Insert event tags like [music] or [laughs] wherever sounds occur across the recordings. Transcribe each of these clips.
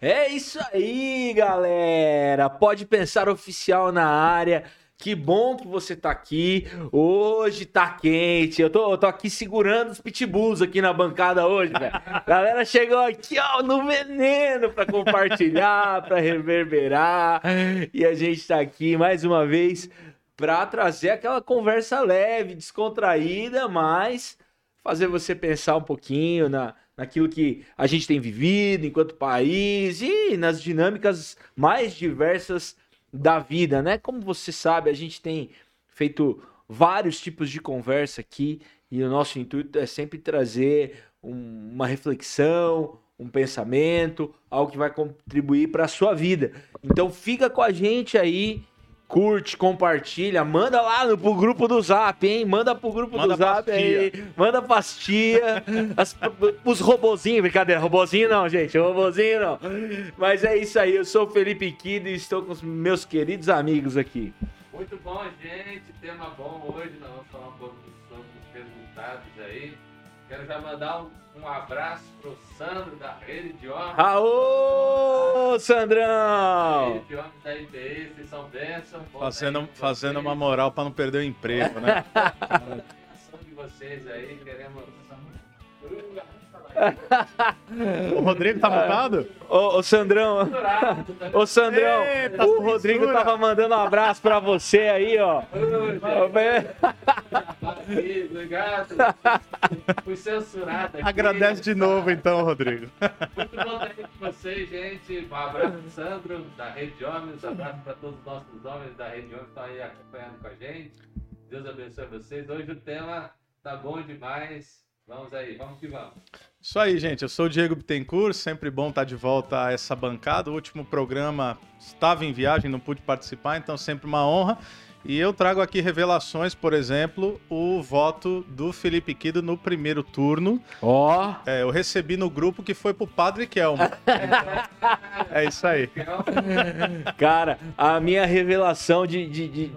É isso aí, galera. Pode pensar oficial na área. Que bom que você tá aqui. Hoje tá quente. Eu tô, eu tô aqui segurando os pitbulls aqui na bancada hoje, velho. [laughs] Galera chegou aqui, ó, no veneno para compartilhar, para reverberar. E a gente tá aqui mais uma vez para trazer aquela conversa leve, descontraída, mas fazer você pensar um pouquinho na, naquilo que a gente tem vivido enquanto país e nas dinâmicas mais diversas da vida, né? Como você sabe, a gente tem feito vários tipos de conversa aqui e o nosso intuito é sempre trazer um, uma reflexão, um pensamento, algo que vai contribuir para a sua vida. Então fica com a gente aí curte, compartilha, manda lá no, pro grupo do Zap, hein? Manda pro grupo manda do Zap aí, manda pastia, [laughs] as, os robozinhos, brincadeira, robozinho não, gente, robozinho não. Mas é isso aí, eu sou o Felipe Kido e estou com os meus queridos amigos aqui. Muito bom, gente, tema bom hoje, nós vamos falar um pouco sobre os resultados aí. Quero já mandar um um abraço pro Sandro da Rede de Homens. Aô, Sandrão! Rede de Homens da IBE, vocês são bênçãos. Fazendo, fazendo uma moral para não perder o emprego, né? de vocês aí, queremos o Rodrigo tá mutado? Ô, ô Sandrão. Ô Sandrão, Eita, o Rodrigo censura. tava mandando um abraço pra você aí, ó. Obrigado. Fui censurado aqui. Agradece de novo então, Rodrigo. Muito bom estar aqui com vocês, gente. Um abraço pro Sandro, da Rede Homens. Um abraço pra todos os nossos homens da Rede Homens que estão aí acompanhando com a gente. Deus abençoe vocês. Hoje o tema tá bom demais. Vamos aí, vamos que vamos. Isso aí, gente. Eu sou o Diego Bittencourt, sempre bom estar de volta a essa bancada. O último programa estava em viagem, não pude participar, então sempre uma honra. E eu trago aqui revelações, por exemplo, o voto do Felipe Quido no primeiro turno. Ó! Oh. É, eu recebi no grupo que foi pro Padre Kelmo. [laughs] é isso aí. Cara, a minha revelação de. de, de...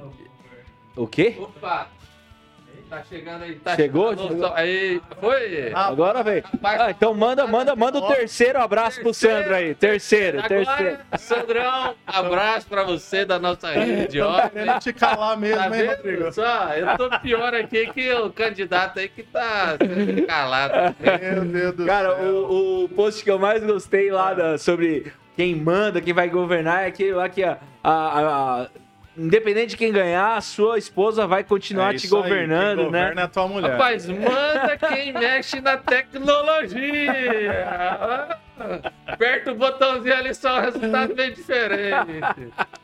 O quê? Opa! Tá chegando aí. Tá Chegou? Chegando. Aí, foi? Agora vem. Ah, então manda, manda, manda o terceiro abraço pro Sandro aí. Terceiro, Agora, terceiro. Sandrão, abraço pra você da nossa rede, ó. Querendo te calar mesmo, tá hein, Rodrigo? Só, eu tô pior aqui que o candidato aí que tá calado. Meu Deus do Cara, céu. O, o post que eu mais gostei lá da, sobre quem manda, quem vai governar, é aquele lá que a, a, a independente de quem ganhar, a sua esposa vai continuar é te governando, aí, quem né? Governa a tua mulher. Rapaz, manda quem mexe na tecnologia. [laughs] Aperta o botãozinho ali, só o resultado bem diferente.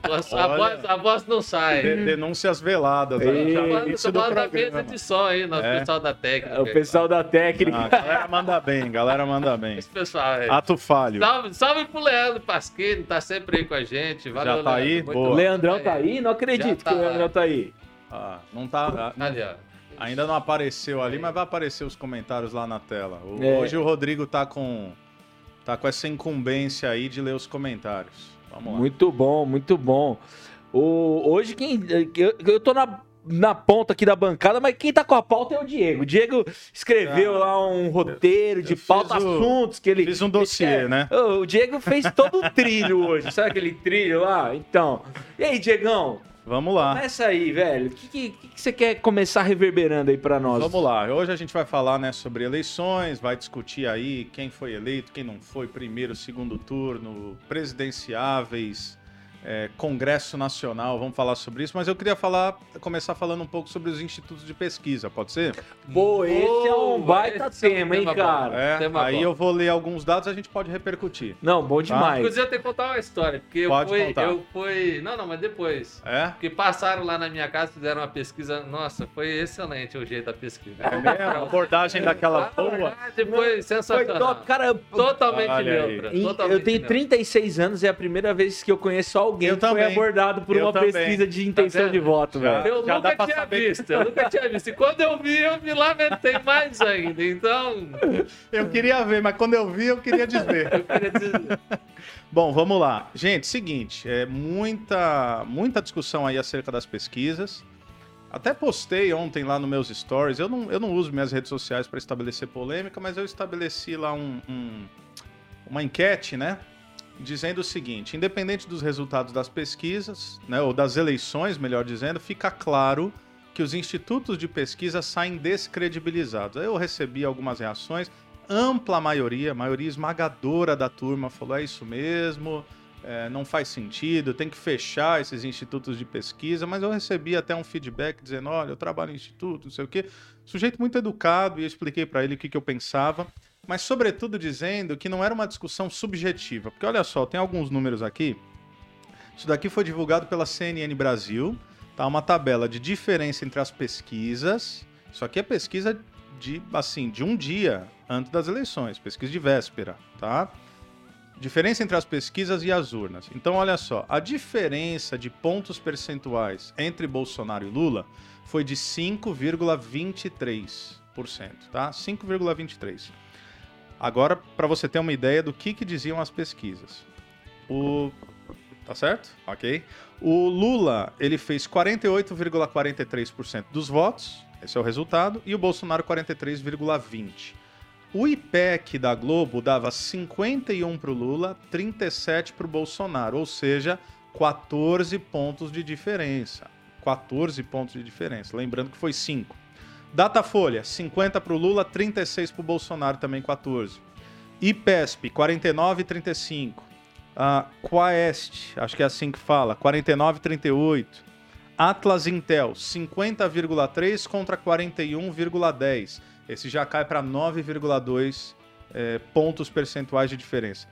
A, Olha, voz, a voz não sai. De, denúncias veladas. Falando, isso do da mesa de som aí, nosso é. pessoal da técnica. O pessoal da técnica. Ah, galera manda bem, galera manda bem. Esse pessoal aí. Ato falho. Salve, salve pro Leandro Pasquini, tá sempre aí com a gente. Valeu, Já tá aí? O Leandrão tá aí? Não acredito tá que o Leandrão tá aí. Ah, não tá. Ali, ó. Ainda não apareceu ali, mas vai aparecer os comentários lá na tela. O, é. Hoje o Rodrigo tá com tá com essa incumbência aí de ler os comentários. Vamos lá. Muito bom, muito bom. O, hoje quem. Eu, eu tô na, na ponta aqui da bancada, mas quem tá com a pauta é o Diego. O Diego escreveu ah, lá um roteiro de pauta, o, assuntos que ele. Fiz um dossiê, é, né? O Diego fez todo o trilho hoje. Sabe aquele trilho lá? Então. E aí, Diegão? Vamos lá. Começa aí, velho. O que, que, que, você quer começar reverberando aí para nós? Vamos lá. Hoje a gente vai falar né, sobre eleições, vai discutir aí quem foi eleito, quem não foi, primeiro, segundo turno, presidenciáveis, é, Congresso Nacional, vamos falar sobre isso, mas eu queria falar, começar falando um pouco sobre os institutos de pesquisa, pode ser? Pô, esse é um baita tema, hein, cara? É, tema aí bom. eu vou ler alguns dados, a gente pode repercutir. Não, bom tá? demais. Tá? Inclusive eu tenho que contar uma história, porque pode eu fui, contar. eu fui, não, não, mas depois. É? Porque passaram lá na minha casa, fizeram uma pesquisa, nossa, foi excelente o jeito da pesquisa. É mesmo? A abordagem daquela boa. Depois, sensacional. Foi top, cara. Totalmente neutra. Totalmente eu tenho 36 anos, é a primeira vez que eu conheço alguém eu que também. foi abordado abordado por eu uma também. pesquisa de intenção tá de voto, velho. Eu Já nunca tinha visto, eu nunca tinha visto. E quando eu vi, eu me lamentei mais ainda. Então. Eu queria ver, mas quando eu vi, eu queria desver. eu queria desver. Bom, vamos lá. Gente, seguinte, é muita, muita discussão aí acerca das pesquisas. Até postei ontem lá nos meus stories. Eu não, eu não uso minhas redes sociais para estabelecer polêmica, mas eu estabeleci lá um, um, uma enquete, né? Dizendo o seguinte: independente dos resultados das pesquisas, né, ou das eleições, melhor dizendo, fica claro que os institutos de pesquisa saem descredibilizados. Eu recebi algumas reações, ampla maioria, maioria esmagadora da turma falou: é isso mesmo, é, não faz sentido, tem que fechar esses institutos de pesquisa, mas eu recebi até um feedback dizendo: olha, eu trabalho em instituto, não sei o quê. Sujeito muito educado, e eu expliquei para ele o que, que eu pensava mas sobretudo dizendo que não era uma discussão subjetiva. Porque olha só, tem alguns números aqui. Isso daqui foi divulgado pela CNN Brasil, tá? Uma tabela de diferença entre as pesquisas. Isso aqui é pesquisa de assim, de um dia antes das eleições, pesquisa de véspera, tá? Diferença entre as pesquisas e as urnas. Então, olha só, a diferença de pontos percentuais entre Bolsonaro e Lula foi de 5,23%, tá? 5,23%. Agora, para você ter uma ideia do que, que diziam as pesquisas. O tá certo? OK. O Lula, ele fez 48,43% dos votos, esse é o resultado, e o Bolsonaro 43,20. O IPEC da Globo dava 51 para o Lula, 37 para o Bolsonaro, ou seja, 14 pontos de diferença. 14 pontos de diferença. Lembrando que foi 5. Datafolha, 50 para o Lula, 36 para o Bolsonaro, também 14. IPESP, 49 e 35. Uh, Quaest, acho que é assim que fala, 49 e 38. Atlas Intel, 50,3 contra 41,10. Esse já cai para 9,2 é, pontos percentuais de diferença.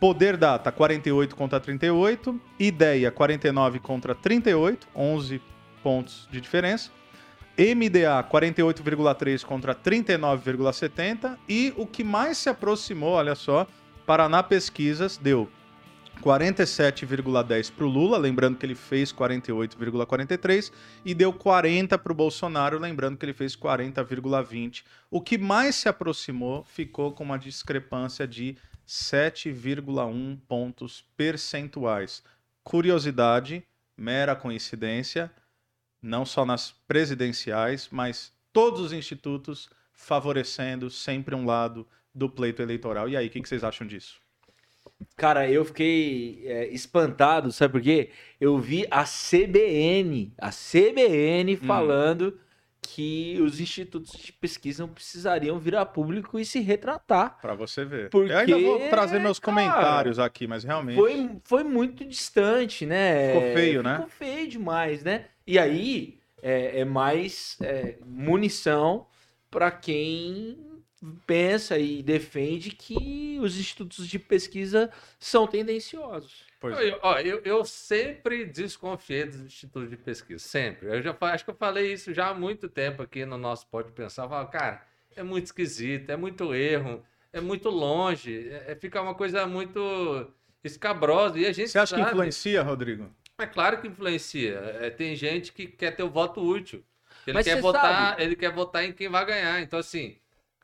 Poder Data, 48 contra 38. Ideia, 49 contra 38, 11 pontos de diferença. MDA 48,3 contra 39,70 e o que mais se aproximou, olha só, Paraná Pesquisas deu 47,10 para o Lula, lembrando que ele fez 48,43 e deu 40 para o Bolsonaro, lembrando que ele fez 40,20. O que mais se aproximou ficou com uma discrepância de 7,1 pontos percentuais. Curiosidade, mera coincidência, não só nas presidenciais, mas todos os institutos favorecendo sempre um lado do pleito eleitoral. E aí, o que, que vocês acham disso? Cara, eu fiquei é, espantado, sabe por quê? Eu vi a CBN, a CBN hum. falando que os institutos de pesquisa não precisariam virar público e se retratar. Para você ver. Porque, eu ainda vou trazer meus cara, comentários aqui, mas realmente. Foi, foi muito distante, né? Ficou feio, né? Ficou feio demais, né? E aí é, é mais é, munição para quem pensa e defende que os institutos de pesquisa são tendenciosos. É. Ó, eu, eu, sempre desconfiei dos institutos de pesquisa, sempre. Eu já acho que eu falei isso já há muito tempo aqui no nosso Pode Pensar. Eu falo, cara, é muito esquisito, é muito erro, é muito longe, é, é fica uma coisa muito escabrosa. E a gente Você acha sabe... que influencia, Rodrigo? É claro que influencia. É, tem gente que quer ter o voto útil. Ele quer votar, sabe. ele quer votar em quem vai ganhar. Então, assim,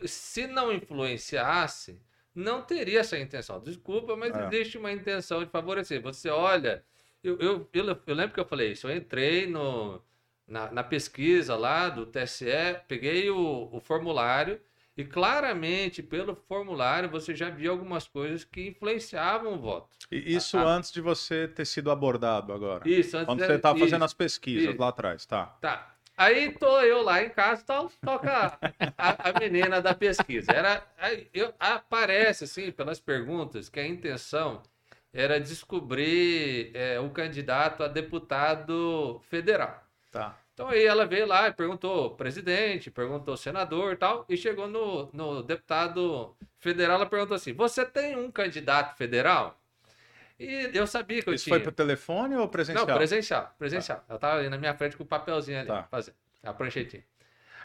se não influenciasse, não teria essa intenção. Desculpa, mas é. existe uma intenção de favorecer. Você olha, eu, eu, eu, eu, lembro que eu falei isso, eu entrei no, na, na pesquisa lá do TSE, peguei o, o formulário e claramente, pelo formulário, você já viu algumas coisas que influenciavam o voto. E isso a, antes de você ter sido abordado agora? Isso, antes Quando de... você estava fazendo as pesquisas isso. lá atrás, tá? Tá. Aí tô eu lá em casa, tal, toca a, a menina da pesquisa. Era, eu, aparece, assim, pelas perguntas, que a intenção era descobrir é, o candidato a deputado federal. Tá. Então aí ela veio lá e perguntou presidente, perguntou senador e tal, e chegou no, no deputado federal, ela perguntou assim: Você tem um candidato federal? E eu sabia que eu Isso tinha. Isso foi por telefone ou presencial? Não, presencial, presencial. Tá. Ela tava ali na minha frente com o papelzinho ali, tá. fazendo, a pranchetinha.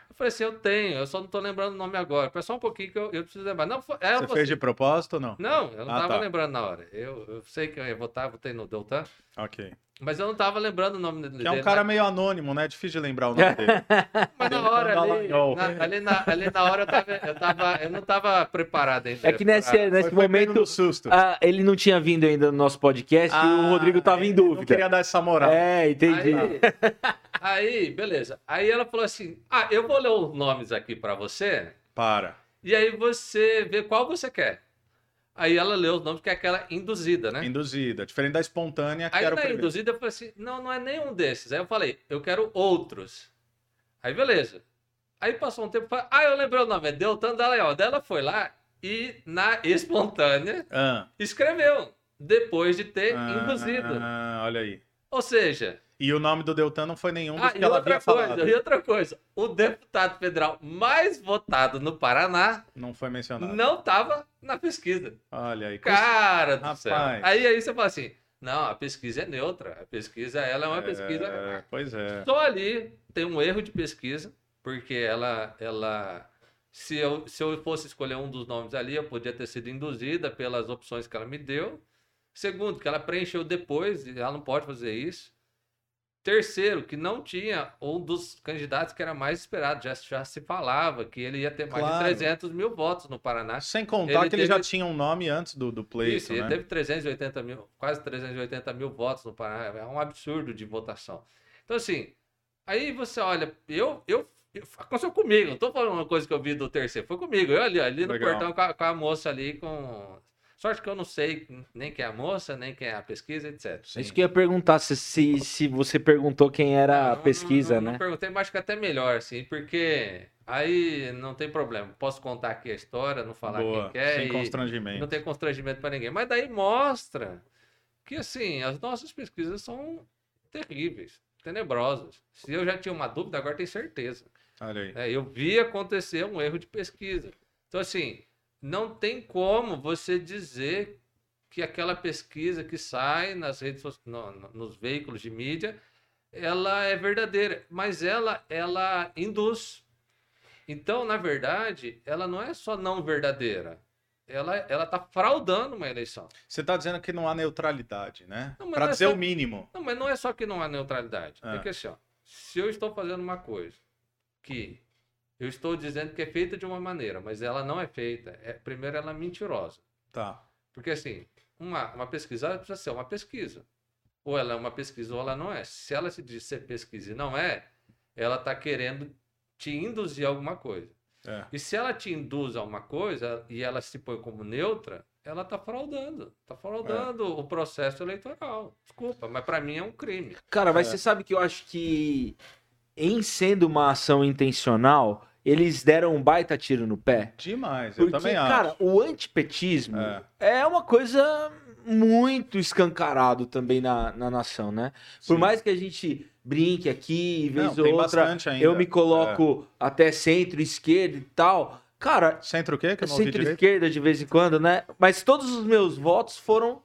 Eu falei assim, eu tenho, eu só não tô lembrando o nome agora. Foi só um pouquinho que eu, eu preciso lembrar. Não, é, você, você fez de propósito ou não? Não, eu não ah, tava tá. lembrando na hora. Eu, eu sei que eu ia votar, votei no Deltan. Ok. Mas eu não tava lembrando o nome dele. Que é um cara meio anônimo, né? É difícil de lembrar o nome dele. [laughs] Mas na hora ali, na, ali, na, ali na hora eu, tava, eu, tava, eu não tava preparado ainda. É que nesse, pra... nesse foi, momento foi susto. Ah, ele não tinha vindo ainda no nosso podcast ah, e o Rodrigo tava em dúvida. Não queria dar essa moral. É, entendi. Aí, aí, beleza. Aí ela falou assim: Ah, eu vou ler os nomes aqui para você. Para. E aí você vê qual você quer. Aí ela leu os nomes, que é aquela induzida, né? Induzida. Diferente da espontânea, que Aí era na induzida eu falei assim, não, não é nenhum desses. Aí eu falei, eu quero outros. Aí beleza. Aí passou um tempo, falei, ah, eu lembrei o nome, é Deltan Dallagnol. Daí ela foi lá e na espontânea Ah, escreveu, depois de ter ah, induzido. ah, olha aí. Ou seja, E o nome do Deltan não foi nenhum dos ah, que ela havia coisa, falado. e outra coisa, o deputado federal mais votado no Paraná Não foi mencionado. não estava na pesquisa. Olha aí. Cara do céu. Rapaz. Aí, aí você fala assim, não, a pesquisa é neutra. A pesquisa, ela é uma pesquisa É, pois é. Só ali tem um erro de pesquisa, porque ela, ela se, eu, se eu fosse escolher um dos nomes ali, eu podia ter sido induzida pelas opções que ela me deu. Segundo, que ela preencheu depois, e ela não pode fazer isso. Terceiro, que não tinha um dos candidatos que era mais esperado. Já, já se falava que ele ia ter mais Claro. de 300 mil votos no Paraná. Sem contar Ele que ele já teve- tinha um nome antes do, do pleito, Isso, ele né? teve 380 mil, quase 380 mil votos no Paraná. É um absurdo de votação. Então, assim, aí você olha, eu, eu, eu aconteceu comigo, não tô falando uma coisa que eu vi do terceiro, foi comigo. Eu ali, ali no Legal. portão com a, com a moça ali com. Sorte que eu não sei nem quem é a moça, nem quem é a pesquisa, etc. Sim. Isso que eu ia perguntar, se, se, se você perguntou quem era a Não, pesquisa, não, não, né? Não perguntei, mas acho que até melhor, assim, porque aí não tem problema. Posso contar aqui a história, não falar Boa, quem quer. sem e- constrangimento. não tem constrangimento para ninguém. Mas daí mostra que, assim, as nossas pesquisas são terríveis, tenebrosas. Se eu já tinha uma dúvida, agora tenho certeza. Olha aí. É, eu vi acontecer um erro de pesquisa. Então, assim, não tem como você dizer que aquela pesquisa que sai nas redes no- no- nos veículos de mídia, ela é verdadeira, mas ela ela induz. Então, na verdade, ela não é só não verdadeira. Ela ela está fraudando uma eleição. Você está dizendo que não há neutralidade, né? Para é dizer só- o mínimo. Não, mas não é só que não há neutralidade. Ah. Porque assim, ó, se eu estou fazendo uma coisa que eu estou dizendo que é feita de uma maneira, mas ela não é feita, é, primeiro ela é mentirosa. Tá. Porque assim, uma, uma pesquisa precisa ser uma pesquisa. Ou ela é uma pesquisa ou ela não é. Se ela se diz ser pesquisa e não é, ela está querendo te induzir a alguma coisa. É. E se ela te induz a uma coisa e ela se põe como neutra, ela está fraudando. Está fraudando o processo eleitoral. Desculpa, mas para mim é um crime. Cara, mas É. você sabe que eu acho que, em sendo uma ação intencional, eles deram um baita tiro no pé. Demais, eu Porque, também cara, acho. o antipetismo É. é. uma coisa muito escancarado também na, na nação, né? Por Sim. mais que a gente brinque aqui, vez Não, ou outra, eu me coloco até centro, esquerda e tal. Cara, É. Centro o quê? Que eu não centro-esquerda de vez em quando, né? Mas todos os meus votos foram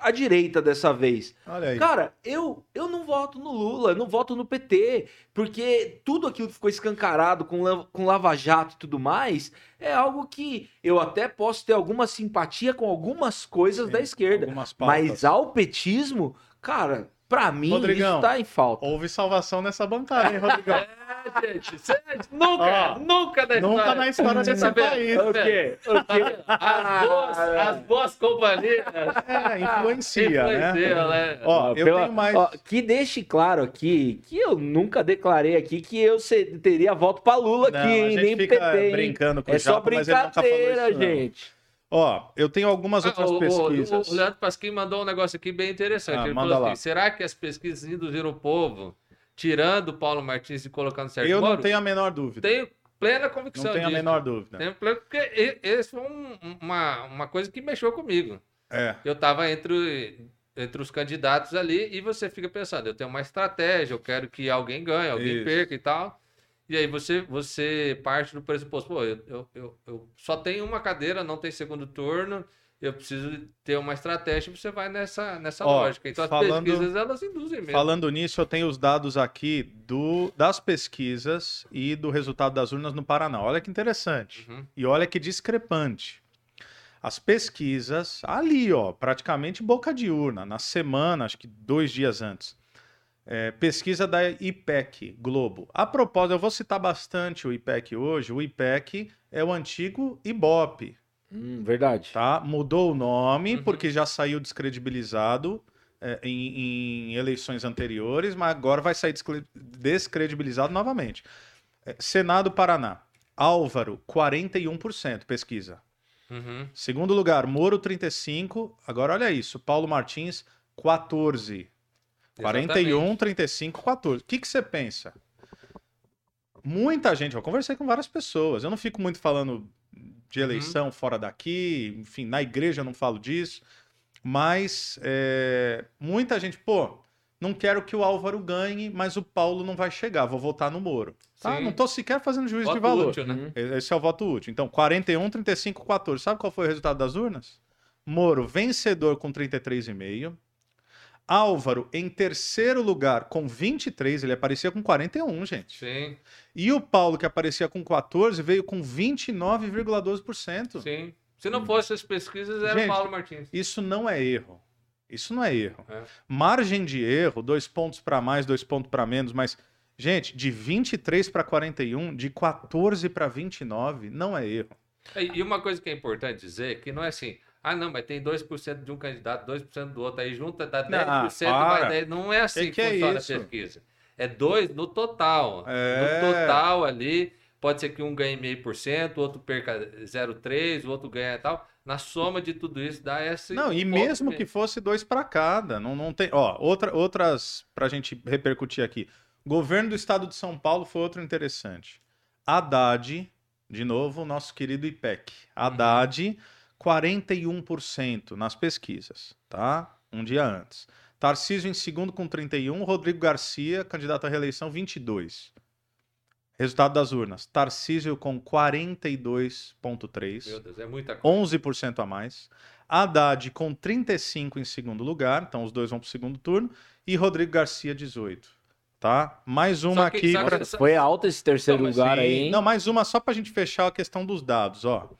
à direita dessa vez. Olha aí. Cara, eu, eu não voto no Lula, eu não voto no PT, porque tudo aquilo que ficou escancarado com, com Lava Jato e tudo mais é algo que eu até posso ter alguma simpatia com algumas coisas Sim, da esquerda, mas ao petismo, cara, pra mim Rodrigão, isso tá em falta. Houve salvação nessa bancada, hein, Rodrigão? [laughs] É, gente, você nunca, Ó, nunca na Nunca história. na história desse tá vendo? país. O quê? O quê? As boas, as boas companhias É, influencia, né? influenciam, né? Ó, eu Pela- tenho mais. ó, que deixe claro aqui que eu nunca declarei aqui que eu teria voto pra Lula Não, aqui, a hein? gente nem fica PT, hein? brincando com É o só Japa, nunca falou brincadeira, isso, gente. Ó, eu tenho algumas Ah, outras o- o- pesquisas. O, Leandro Pasquim mandou um negócio aqui bem interessante. Ah, Ele manda falou lá. assim: será que as pesquisas induziram o povo, tirando o Paulo Martins e colocando Sérgio Eu não Moro? tenho a menor dúvida. Tenho plena Não convicção tenho a disso. menor dúvida. Tenho plena- porque esse foi um- uma, uma coisa que mexeu comigo. É. Eu estava entre, entre os candidatos ali e você fica pensando, eu tenho uma estratégia, eu quero que alguém ganhe, alguém Isso. perca e tal. E aí você, você parte do pressuposto, pô, eu, eu, eu, eu só tenho uma cadeira, não tem segundo turno, eu preciso ter uma estratégia, você vai nessa, nessa Ó, lógica. Então as falando- pesquisas, elas induzem mesmo. Falando nisso, eu tenho os dados aqui do, das pesquisas e do resultado das urnas no Paraná. Olha que interessante. Uhum. E olha que discrepante. As pesquisas, ali, ó, praticamente boca de urna, na semana, acho que dois dias antes. É, pesquisa da IPEC Globo. A propósito, eu vou citar bastante o IPEC hoje. O IPEC é o antigo IBOP, Hum, verdade. tá? Mudou o nome Uhum. porque já saiu descredibilizado é, em, em eleições anteriores, mas agora vai sair descre- descredibilizado novamente. É, Senado Paraná. Álvaro, 41% pesquisa. Uhum. Segundo lugar, Moro, 35. Agora olha isso, Paulo Martins, 14. 41, Exatamente. 35, 14. O que, que você pensa? Muita gente, eu conversei com várias pessoas. Eu não fico muito falando de eleição fora daqui, enfim, na igreja eu não falo disso. Mas é, muita gente, pô, não quero que o Álvaro ganhe, mas o Paulo não vai chegar, vou votar no Moro. Tá? Sim. Não tô sequer fazendo juízo de Voto valor. útil, né? Uhum. Esse é o voto útil. Então, 41, 35, 14. Sabe qual foi o resultado das urnas? Moro, vencedor com 33,5. Álvaro, em terceiro lugar, com 23. Ele aparecia com 41, gente. Sim, E o Paulo, que aparecia com 14, veio com 29,12%. sim. Se não fosse as pesquisas, era Gente, o Paulo Martins. Isso não é erro. Isso não é erro. É. Margem de erro, dois pontos para mais, dois pontos para menos, mas, gente, de 23 para 41, de 14 para 29, não é erro. E e uma coisa que é importante dizer, que não é assim, ah não, mas tem 2% de um candidato, 2% do outro, aí junta, dá 10%, Não, vai para. 10%. Não é assim Que que, que é funciona isso? a pesquisa. É 2 no total. É. No total ali, pode ser que um ganhe meio por cento, o outro perca 0,3%, o outro ganha tal. Na soma de tudo isso dá esse. Não, e mesmo que fosse dois para cada, não, não tem. Ó, outra, outras para a gente repercutir aqui. Governo do Estado de São Paulo foi outro interessante. Haddad, de novo, nosso querido IPEC. Haddad, 41% nas pesquisas, tá? Um dia antes. Tarcísio em segundo com 31, Rodrigo Garcia, candidato à reeleição, 22. Resultado das urnas. Tarcísio com 42,3%. Meu Deus, é muita coisa. 11% a mais. Haddad com 35 em segundo lugar, então os dois vão para o segundo turno. E Rodrigo Garcia, 18. Tá? Mais uma que- aqui. que- pra- Foi alto esse terceiro Não, lugar Sim. aí, hein? Não, mais uma só para a gente fechar a questão dos dados. Ó.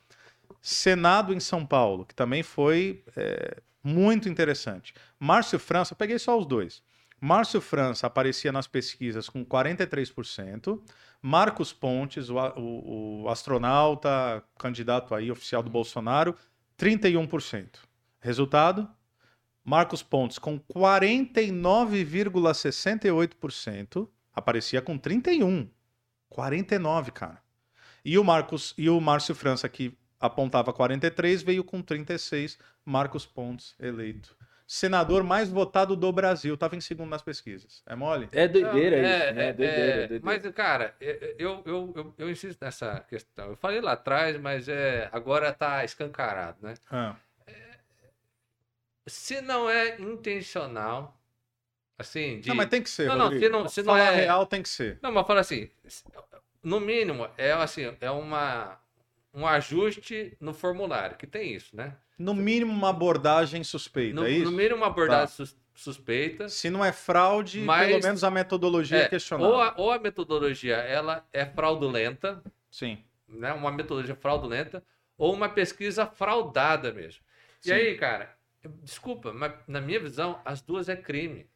Senado em São Paulo, que também foi é, muito interessante. Márcio França, peguei só os dois. Márcio França aparecia nas pesquisas com 43%. Marcos Pontes, o, o- o astronauta, candidato aí oficial do Bolsonaro, 31%. Resultado? Marcos Pontes com 49,68%, aparecia com 31. 49, cara. E o Marcos e o Márcio França que apontava 43 veio com 36, Marcos Pontes eleito. Senador mais votado do Brasil, estava em segundo nas pesquisas. É mole? É doideira Não, isso, né? É doideira, é doideira. Mas, cara, é- eu, eu, eu, eu insisto nessa questão. Eu falei lá atrás, mas é, agora tá escancarado, né? Ah, Se não é intencional, assim, de... Não, mas tem que ser. Não, não, se não- se não Falar é- real tem que ser. Não, mas fala assim, no mínimo, é assim, é uma, um ajuste no formulário, que tem isso, né? No mínimo uma abordagem suspeita, No, é isso? no mínimo, uma abordagem sus- suspeita. Se não é fraude, Mas- pelo menos a metodologia é, É, questionável. ou, a, ou a metodologia ela é fraudulenta, Sim. né? Uma metodologia fraudulenta, ou uma pesquisa fraudada mesmo. E Sim. aí, cara, desculpa, mas na minha visão, as duas é crime.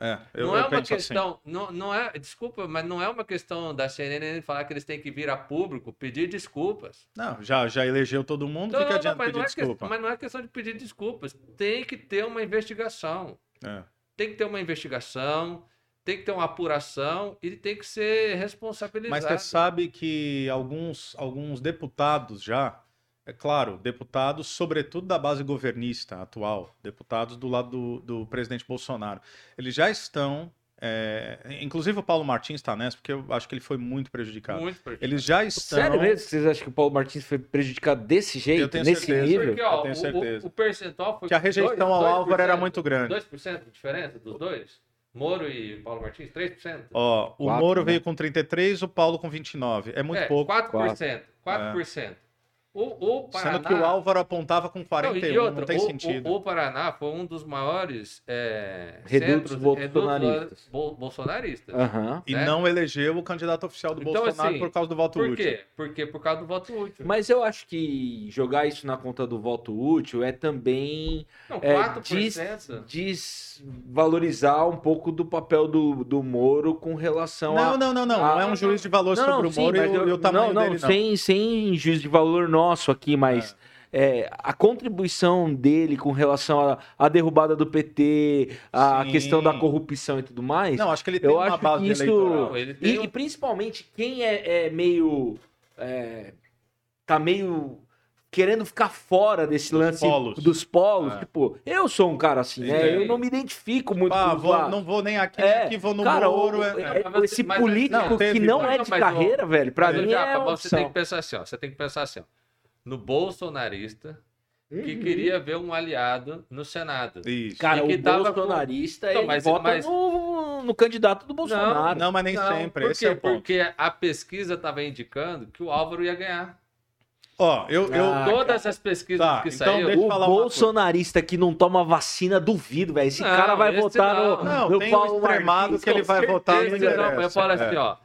É, eu, não é uma assim. questão, não, não é, desculpa, mas não é uma questão da CNN falar que eles têm que vir a público pedir desculpas. Não, já, já elegeu todo mundo, Não, não, não, adianta mas, pedir não é que- desculpa. mas não é questão de pedir desculpas. Tem que ter uma investigação. É. Tem que ter uma investigação, tem que ter uma apuração e tem que ser Mas responsabilizado. você sabe que alguns, alguns deputados já, é claro, deputados, sobretudo da base governista atual, deputados do lado do, do presidente Bolsonaro, eles já estão. é, inclusive o Paulo Martins está nessa, porque eu acho que ele foi muito prejudicado. Muito prejudicado. Eles já estão. Sério mesmo? Vocês acham que o Paulo Martins foi prejudicado desse jeito? Eu tenho nesse certeza. nível? Porque, ó, Eu tenho o- certeza. O, o percentual foi Que a rejeição dois- ao 2%, Álvaro era muito grande. 2% de diferença dos dois? Moro e Paulo Martins? 3%? Ó, o Quatro, Moro né? veio com 33, o Paulo com 29. É muito é, pouco. 4%. 4%. O, o Paraná... Sendo que o Álvaro apontava com Não, 41, e não, outra, tem o, sentido. O, o Paraná foi um dos maiores é, Redutos centros bolsonaristas. bol- bolsonaristas. E né? não elegeu o candidato oficial do Então, Bolsonaro assim, por causa do voto Por útil. quê? Porque por causa do voto útil. Mas eu acho que jogar isso na conta do voto útil é também Não, é, 4%. desvalorizar um pouco do papel do, do Moro com relação Não, a. não, não, não. Ah, Não é um juiz de valor Não, sobre não, o sim, Moro e, mas o, eu- e o tamanho não, não, dele, não. Sem, sem juízo de valor nosso aqui, mas é, a contribuição dele com relação à, à derrubada do PT, a Sim. questão da corrupção e tudo mais. Não, acho que ele tem eu uma acho base que isso- eleitoral. Não, ele tem E, um- e principalmente quem é, é meio. é, tá meio querendo ficar fora desse Dos lance polos. dos polos. É. Tipo, eu sou um cara assim, né? Sim. Eu não me identifico muito Ah, com os vou- não vou nem aqui, É, aqui, vou no Cara, Moro. é- é- Mas- esse mas- político não, teve- que não é não, de mas carreira, velho, pra Mas, mim é uma você tem que pensar assim, ó. Você tem que pensar assim, ó. No bolsonarista que Uhum. queria ver um aliado no Senado. Isso. Cara, E que o tava com- bolsonarista, Não, ele mas- vota mas- no, no candidato do Bolsonaro. não, mas nem Não, sempre. Por Esse é o ponto. Porque a pesquisa estava indicando que o Álvaro ia ganhar. Ó, eu, eu, Ah, Todas as pesquisas Tá, que então eu O bolsonarista que não toma vacina, duvido, velho. Esse Não, cara vai esse votar não. no, Não, no tem Paulo o extremado Martins, que ele com vai votar no não, eu falo é. assim, ó.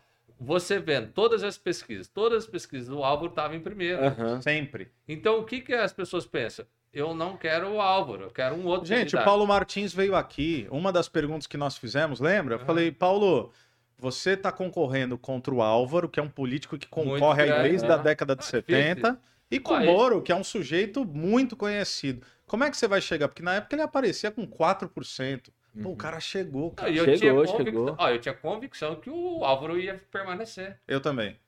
Você vendo todas as pesquisas, todas as pesquisas, o Álvaro estava em primeiro. Aham. sempre. Então, o que, que as pessoas pensam? Eu não quero o Álvaro, eu quero um outro Gente, o candidato. Paulo Martins veio aqui. Uma das perguntas que nós fizemos, lembra? Eu Aham. falei, Paulo, você está concorrendo contra o Álvaro, que é um político que concorre aí desde né? a década de Ah, 70, e com o Moro, que é um sujeito muito conhecido. Como é que você vai chegar? Porque na época ele aparecia com 4%. Pô, o cara chegou, Não, cara. e eu, Chegou, tinha chegou. convicção, ó, eu tinha convicção que o Álvaro ia permanecer. Eu também.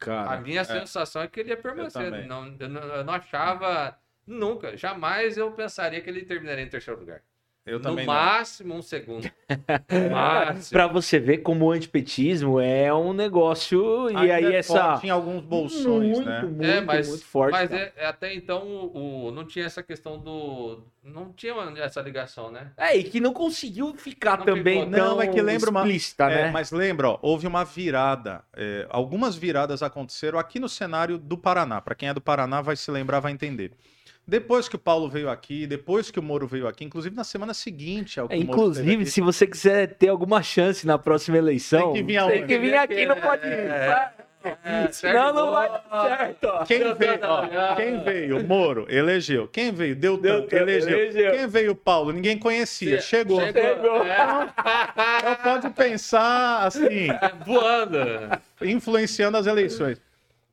A Cara, minha sensação é que ele ia permanecer. também. Não, eu, não, eu não achava. Nunca, jamais eu pensaria que ele terminaria em terceiro lugar. Eu no também não. máximo um segundo. [laughs] Pra você ver como o antipetismo é um negócio e Ainda aí é essa forte em alguns bolsões, muito, né? muito, é, mas, muito forte. mas é, até então o, o- não tinha essa questão do. Não tinha essa ligação, né? É, e que não conseguiu ficar Não também ficou. tão Não, é que lembra uma- explícita, É, né? mas lembra, ó, houve uma virada. é, algumas viradas aconteceram aqui no cenário do Paraná. Para quem é do Paraná vai se lembrar, vai entender. Depois que o Paulo veio aqui, depois que o Moro veio aqui, inclusive na semana seguinte ao que É, o Moro esteve inclusive, se você quiser ter alguma chance na próxima eleição, Tem que vir tem que vir aqui, não pode ir. É, Senão não vai dar certo. ó. Quem veio, ó, quem veio? Moro, elegeu. Quem veio? Deu Deu tanto, tanto, elegeu. elegeu. Quem veio? Paulo, ninguém conhecia. Chegou. Chegou. É, Então pode pensar assim, voando. influenciando as eleições.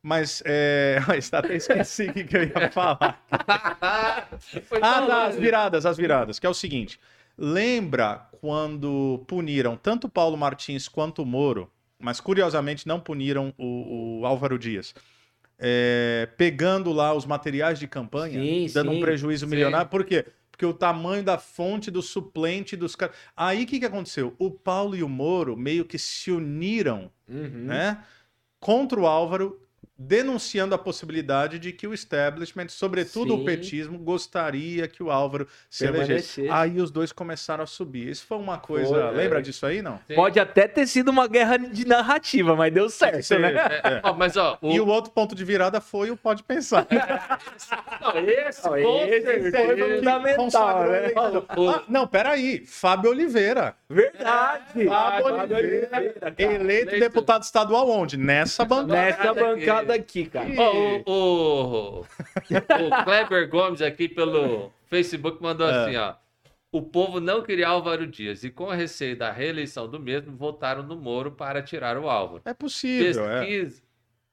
Mas, é... [laughs] mas até esqueci o que eu ia falar. [laughs] Foi Ah, tá, as longe. viradas, as viradas, que é o seguinte. Lembra quando puniram tanto o Paulo Martins quanto o Moro, mas curiosamente não puniram o, o Álvaro Dias, é, pegando lá os materiais de campanha, Sim, dando um sim, prejuízo sim. milionário. Por quê? Porque o tamanho da fonte do suplente dos caras. Aí o que, que aconteceu? O Paulo e o Moro meio que se uniram Uhum. né, contra o Álvaro, denunciando a possibilidade de que o establishment, sobretudo Sim. o petismo, gostaria que o Álvaro se elegesse. Aí os dois começaram a subir. Isso foi uma coisa. Foi, é. lembra disso aí, não? Sim. Pode até ter sido uma guerra de narrativa, mas deu certo, Sim, né? É, ó, mas ó, o, E o outro ponto de virada foi o Pode Pensar. [laughs] não, esse, Não, esse foi fundamental, né? O- Ah, não, peraí. Fábio Oliveira. Verdade. Fábio Fábio Oliveira. Eleito Eleito. deputado estadual onde? Nessa bancada. Nessa Bancada aqui. bancada aqui, cara. Ó, o, o, o Kleber Gomes aqui pelo Facebook mandou É. assim, ó. O povo não queria Álvaro Dias e com receio da reeleição do mesmo, votaram no Moro para tirar o Álvaro. É possível, é. Pesquis-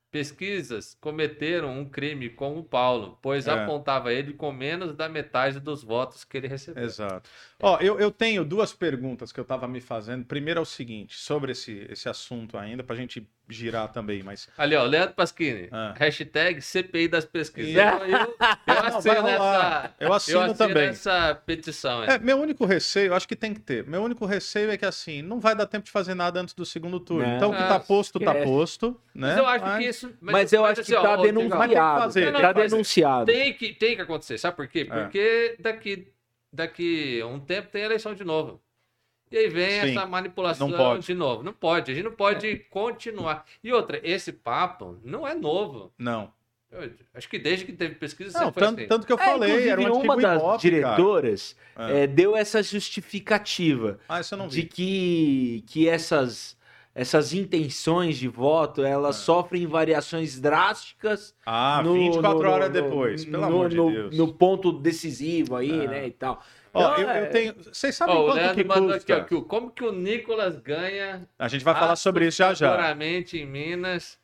Pesquisas cometeram um crime com o Paulo, pois É. apontava ele com menos da metade dos votos que ele recebeu. Exato. Ó, eu, eu tenho duas perguntas que eu estava me fazendo. Primeiro é o seguinte, sobre esse, esse assunto ainda, para a gente girar também, mas Ali, ó, Leandro Pasquini. Ah. Hashtag CPI das pesquisas. Isso. Eu, eu, eu Não, assino rolar. essa. eu assino, Eu assino também. essa petição. É, meu único receio, acho que tem que ter. Meu único receio é que assim, não vai dar tempo de fazer nada antes do segundo turno. Não. Então o que tá posto, tá esquece. posto, né? Mas eu acho Mas- que isso. Mas, eu acho assim, que ó, tá Mas tem que denunciado. fazer, tem que Tá denunciado. Tem que, tem que acontecer. Sabe por quê? Porque daqui, daqui a um tempo tem eleição de novo. E aí vem Sim, essa manipulação de novo. Não pode. A gente não pode continuar. E outra, esse papo não é novo. Não. Eu acho que desde que teve pesquisa Não, tanto, assim. tanto que eu É, falei, era um antigo uma das Ibope, diretoras cara. é, deu essa justificativa Ah, isso eu não de que, que essas, essas intenções de voto elas É. sofrem variações drásticas Ah, no- 24 no- horas no- depois, pelo no, amor de no- Deus. no ponto decisivo aí, É. né, e tal. Ó, Então, eu, eu é- tenho. Vocês sabem Ó, quanto que mandou aqui, custa? ó, como que o Nicolas ganha A gente vai falar sobre isso já já. em Minas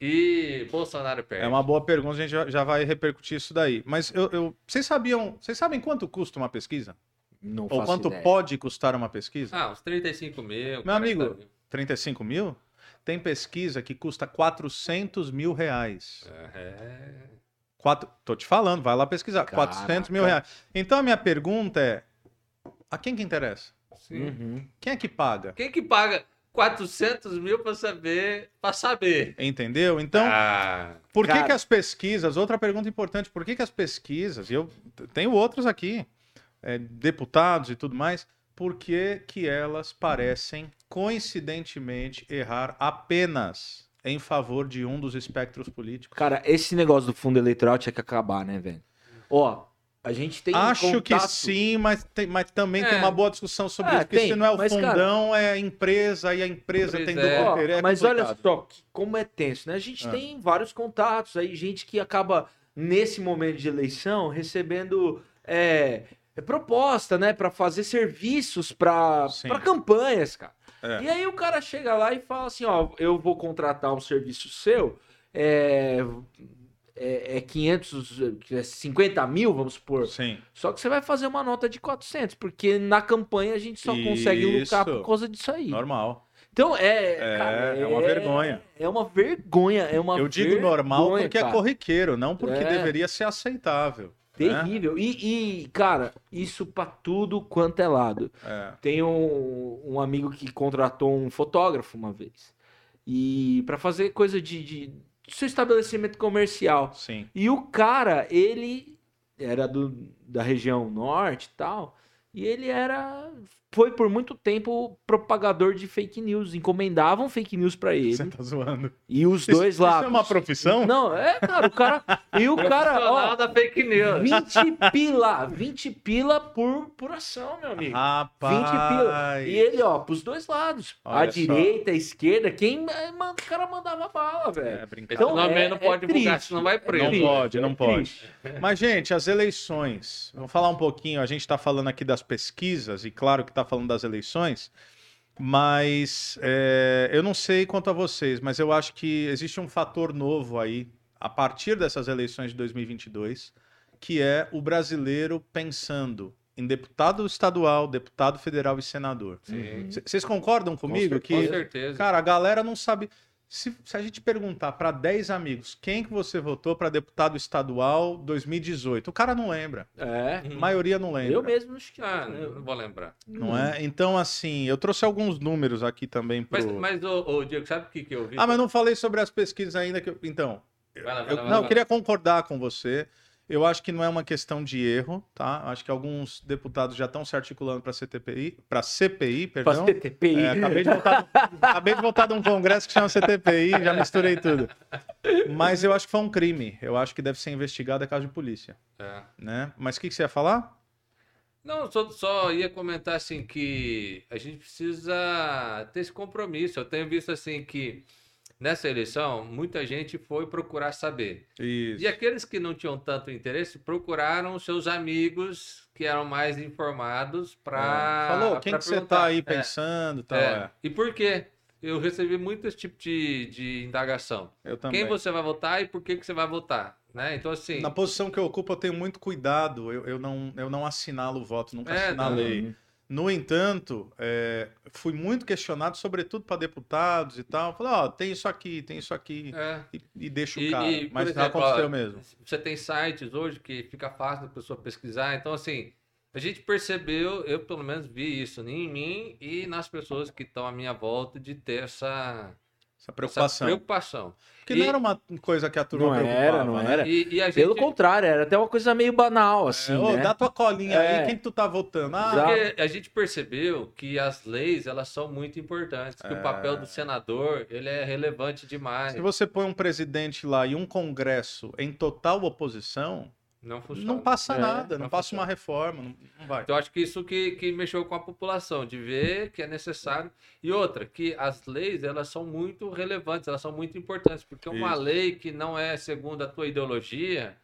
e Bolsonaro perde. É uma boa pergunta, a gente já, já vai repercutir isso daí. Mas eu, eu- vocês sabiam, vocês sabem quanto custa uma pesquisa? Não Ou faço quanto ideia. pode custar uma pesquisa? Ah, uns 35 mil. 40 amigo, mil. 35 mil? Tem pesquisa que custa 400 mil reais. É. Quatro, tô te falando, vai lá pesquisar. Caraca. 400 mil reais. Então a minha pergunta é: a quem que interessa? Sim. Uhum. Quem é que paga? Quem que paga 400 mil pra saber, pra saber? Entendeu? Então, Ah, por que, cara- que as pesquisas. Outra pergunta importante: por que, que as pesquisas, e eu tenho outros aqui, é, deputados e tudo mais, por que, que elas parecem, coincidentemente, errar apenas em favor de um dos espectros políticos? Cara, esse negócio do fundo eleitoral tinha que acabar, né, velho? Ó, a gente tem Acho que contato- sim, mas, tem- mas também É. tem uma boa discussão sobre Ah, isso. Porque tem, se não é o mas, cara- fundão, é a empresa, e a empresa Pois tem é. duplo Ó, interesse. é mas olha complicado. só, que- como é tenso, né? A gente Ah. tem vários contatos aí, gente que acaba, nesse momento de eleição, recebendo é, proposta, né? Pra fazer serviços pra campanhas, cara. É. E aí o cara chega lá e fala assim, ó, eu vou contratar um serviço seu, é, é, é 500, é 50 mil, vamos supor. Sim. Só que você vai fazer uma nota de 400, porque na campanha a gente só consegue lucrar Isso. por causa disso aí. Normal. Então é. É, cara, é uma vergonha. É uma vergonha. É uma Eu digo normal vergonha, porque é cara. corriqueiro, não porque É. deveria ser aceitável. Né? Terrível. E, e, cara, isso pra tudo quanto é lado. É. Tem um, um amigo que contratou um fotógrafo uma vez. E pra fazer coisa de, de, de seu estabelecimento comercial. Sim. E o cara, ele era do, da região norte e tal. E ele era. Foi por muito tempo propagador de fake news. Encomendavam fake news pra ele. Você tá zoando. E os Isso- dois lá. Isso é uma profissão? Não, é, cara, o cara. E o cara, ó, da fake news. 20 pila, 20 pila por, por ação, meu amigo. Rapaz. 20 pila. E ele, ó, pros dois lados. Olha a só. direita, a esquerda, quem eh, manda, o cara mandava bala, velho. É brincadeira. Então, é- não pode é divulgar, senão vai preso. Não pode, não é pode. Mas, gente, as eleições. Vamos falar um pouquinho. A gente está falando aqui das pesquisas, e claro que está falando das eleições, mas é, eu não sei quanto a vocês, mas eu acho que existe um fator novo aí, a partir dessas eleições de 2022, que é o brasileiro pensando em deputado estadual, deputado federal e senador. Vocês concordam comigo cer- que Com certeza. Cara, a galera não sabe. Se, se a gente perguntar para 10 amigos quem que você votou para deputado estadual 2018, o cara não lembra. É. A maioria não lembra. Eu mesmo acho que. Ah, eu- não vou lembrar. Não é? Então, assim, eu trouxe alguns números aqui também pro... Mas, mas ô, ô, Diego, sabe o que, que eu vi? Ah, mas não falei sobre as pesquisas ainda. Que eu- Então, Vai lá, vai eu, lá, vai não, lá, eu vai queria concordar com você. Eu acho que não é uma questão de erro, tá? Acho que alguns deputados já estão se articulando para CTPI, para CPI, perdão. CTPI. É, acabei, de voltar, acabei de voltar de um congresso que chama CTPI, já misturei tudo. Mas eu acho que foi um crime. Eu acho que deve ser investigado a caso de polícia, É. né? Mas o que, que você ia falar? Não, só, só ia comentar assim que a gente precisa ter esse compromisso. Eu tenho visto assim que nessa eleição muita gente foi procurar saber. Isso. E aqueles que não tinham tanto interesse procuraram seus amigos que eram mais informados para. É. Falou, quem que você tá aí pensando e tal. É. E por quê? Eu recebi muito esse tipo de, de indagação. Eu também. Quem você vai votar e por que, que você vai votar? Né? Então, assim. Na posição que eu ocupo, eu tenho muito cuidado. Eu, eu, não, eu não assinalo o voto, nunca É, assinalei. Uhum. No entanto, é, fui muito questionado, sobretudo para deputados e tal. Falei, ó, tem isso aqui, tem isso aqui. É. E, e deixa o cara. e, Mas exemplo, aconteceu ó, mesmo. Você tem sites hoje que fica fácil da pessoa pesquisar. Então, assim, a gente percebeu, eu pelo menos vi isso em mim e nas pessoas que estão à minha volta de ter essa, Essa essa preocupação. preocupação. Porque E- não era uma coisa que a turma Não preocupava, era, não né? era. E, e a gente. Pelo contrário, era até uma coisa meio banal, assim, É, ô, né? Dá tua colinha É. aí, quem que tu tá votando? Ah. Porque a gente percebeu que as leis elas são muito importantes, que É. o papel do senador ele é relevante demais. se você põe um presidente lá e um congresso em total oposição, Não funciona. não passa É, nada, não, não passa funciona. uma reforma, não, não vai. Então, acho que isso que, que mexeu com a população, de ver que é necessário. E outra, que as leis, elas são muito relevantes, elas são muito importantes, porque uma Isso. lei que não é segundo a tua ideologia,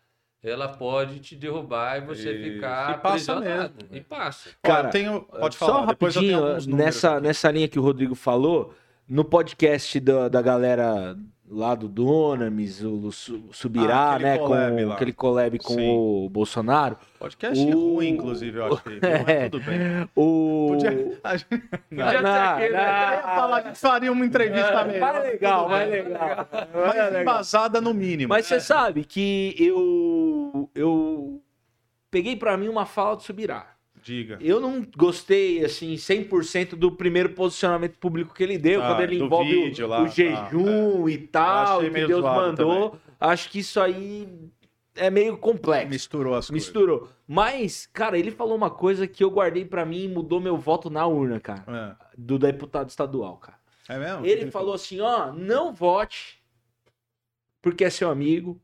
ela pode te derrubar e você Isso. ficar E passa mesmo. E passa. Ó, Cara, eu tenho, pode Só falar, tenho rapidinho, nessa, nessa linha que o Rodrigo falou, no podcast da, da galera lá do Dunamis, o Su- Subirá, Ah, né? collab com lá. aquele collab com Sim. o Bolsonaro. Podcast O- ruim, inclusive, eu achei. Mas [laughs] É. tudo bem. O. Podia... a gente- Não, ser aquele, né? ia falar que faria uma entrevista melhor. Mais legal, tudo mais bem. legal. Mais embasada no mínimo. Mas você sabe que eu. Eu peguei pra mim uma fala do Subirá. Diga. Eu não gostei, assim, 100% do primeiro posicionamento público que ele deu, Ah, quando ele envolve o- vídeo lá, o, tá, jejum e tal, que Deus mandou. Acho que isso aí é meio complexo. Misturou as coisas. Misturou. Mas, cara, ele falou uma coisa que eu guardei pra mim e mudou meu voto na urna, cara. Do deputado estadual, cara. É, é mesmo? Ele falou assim, ó, não vote porque é seu amigo.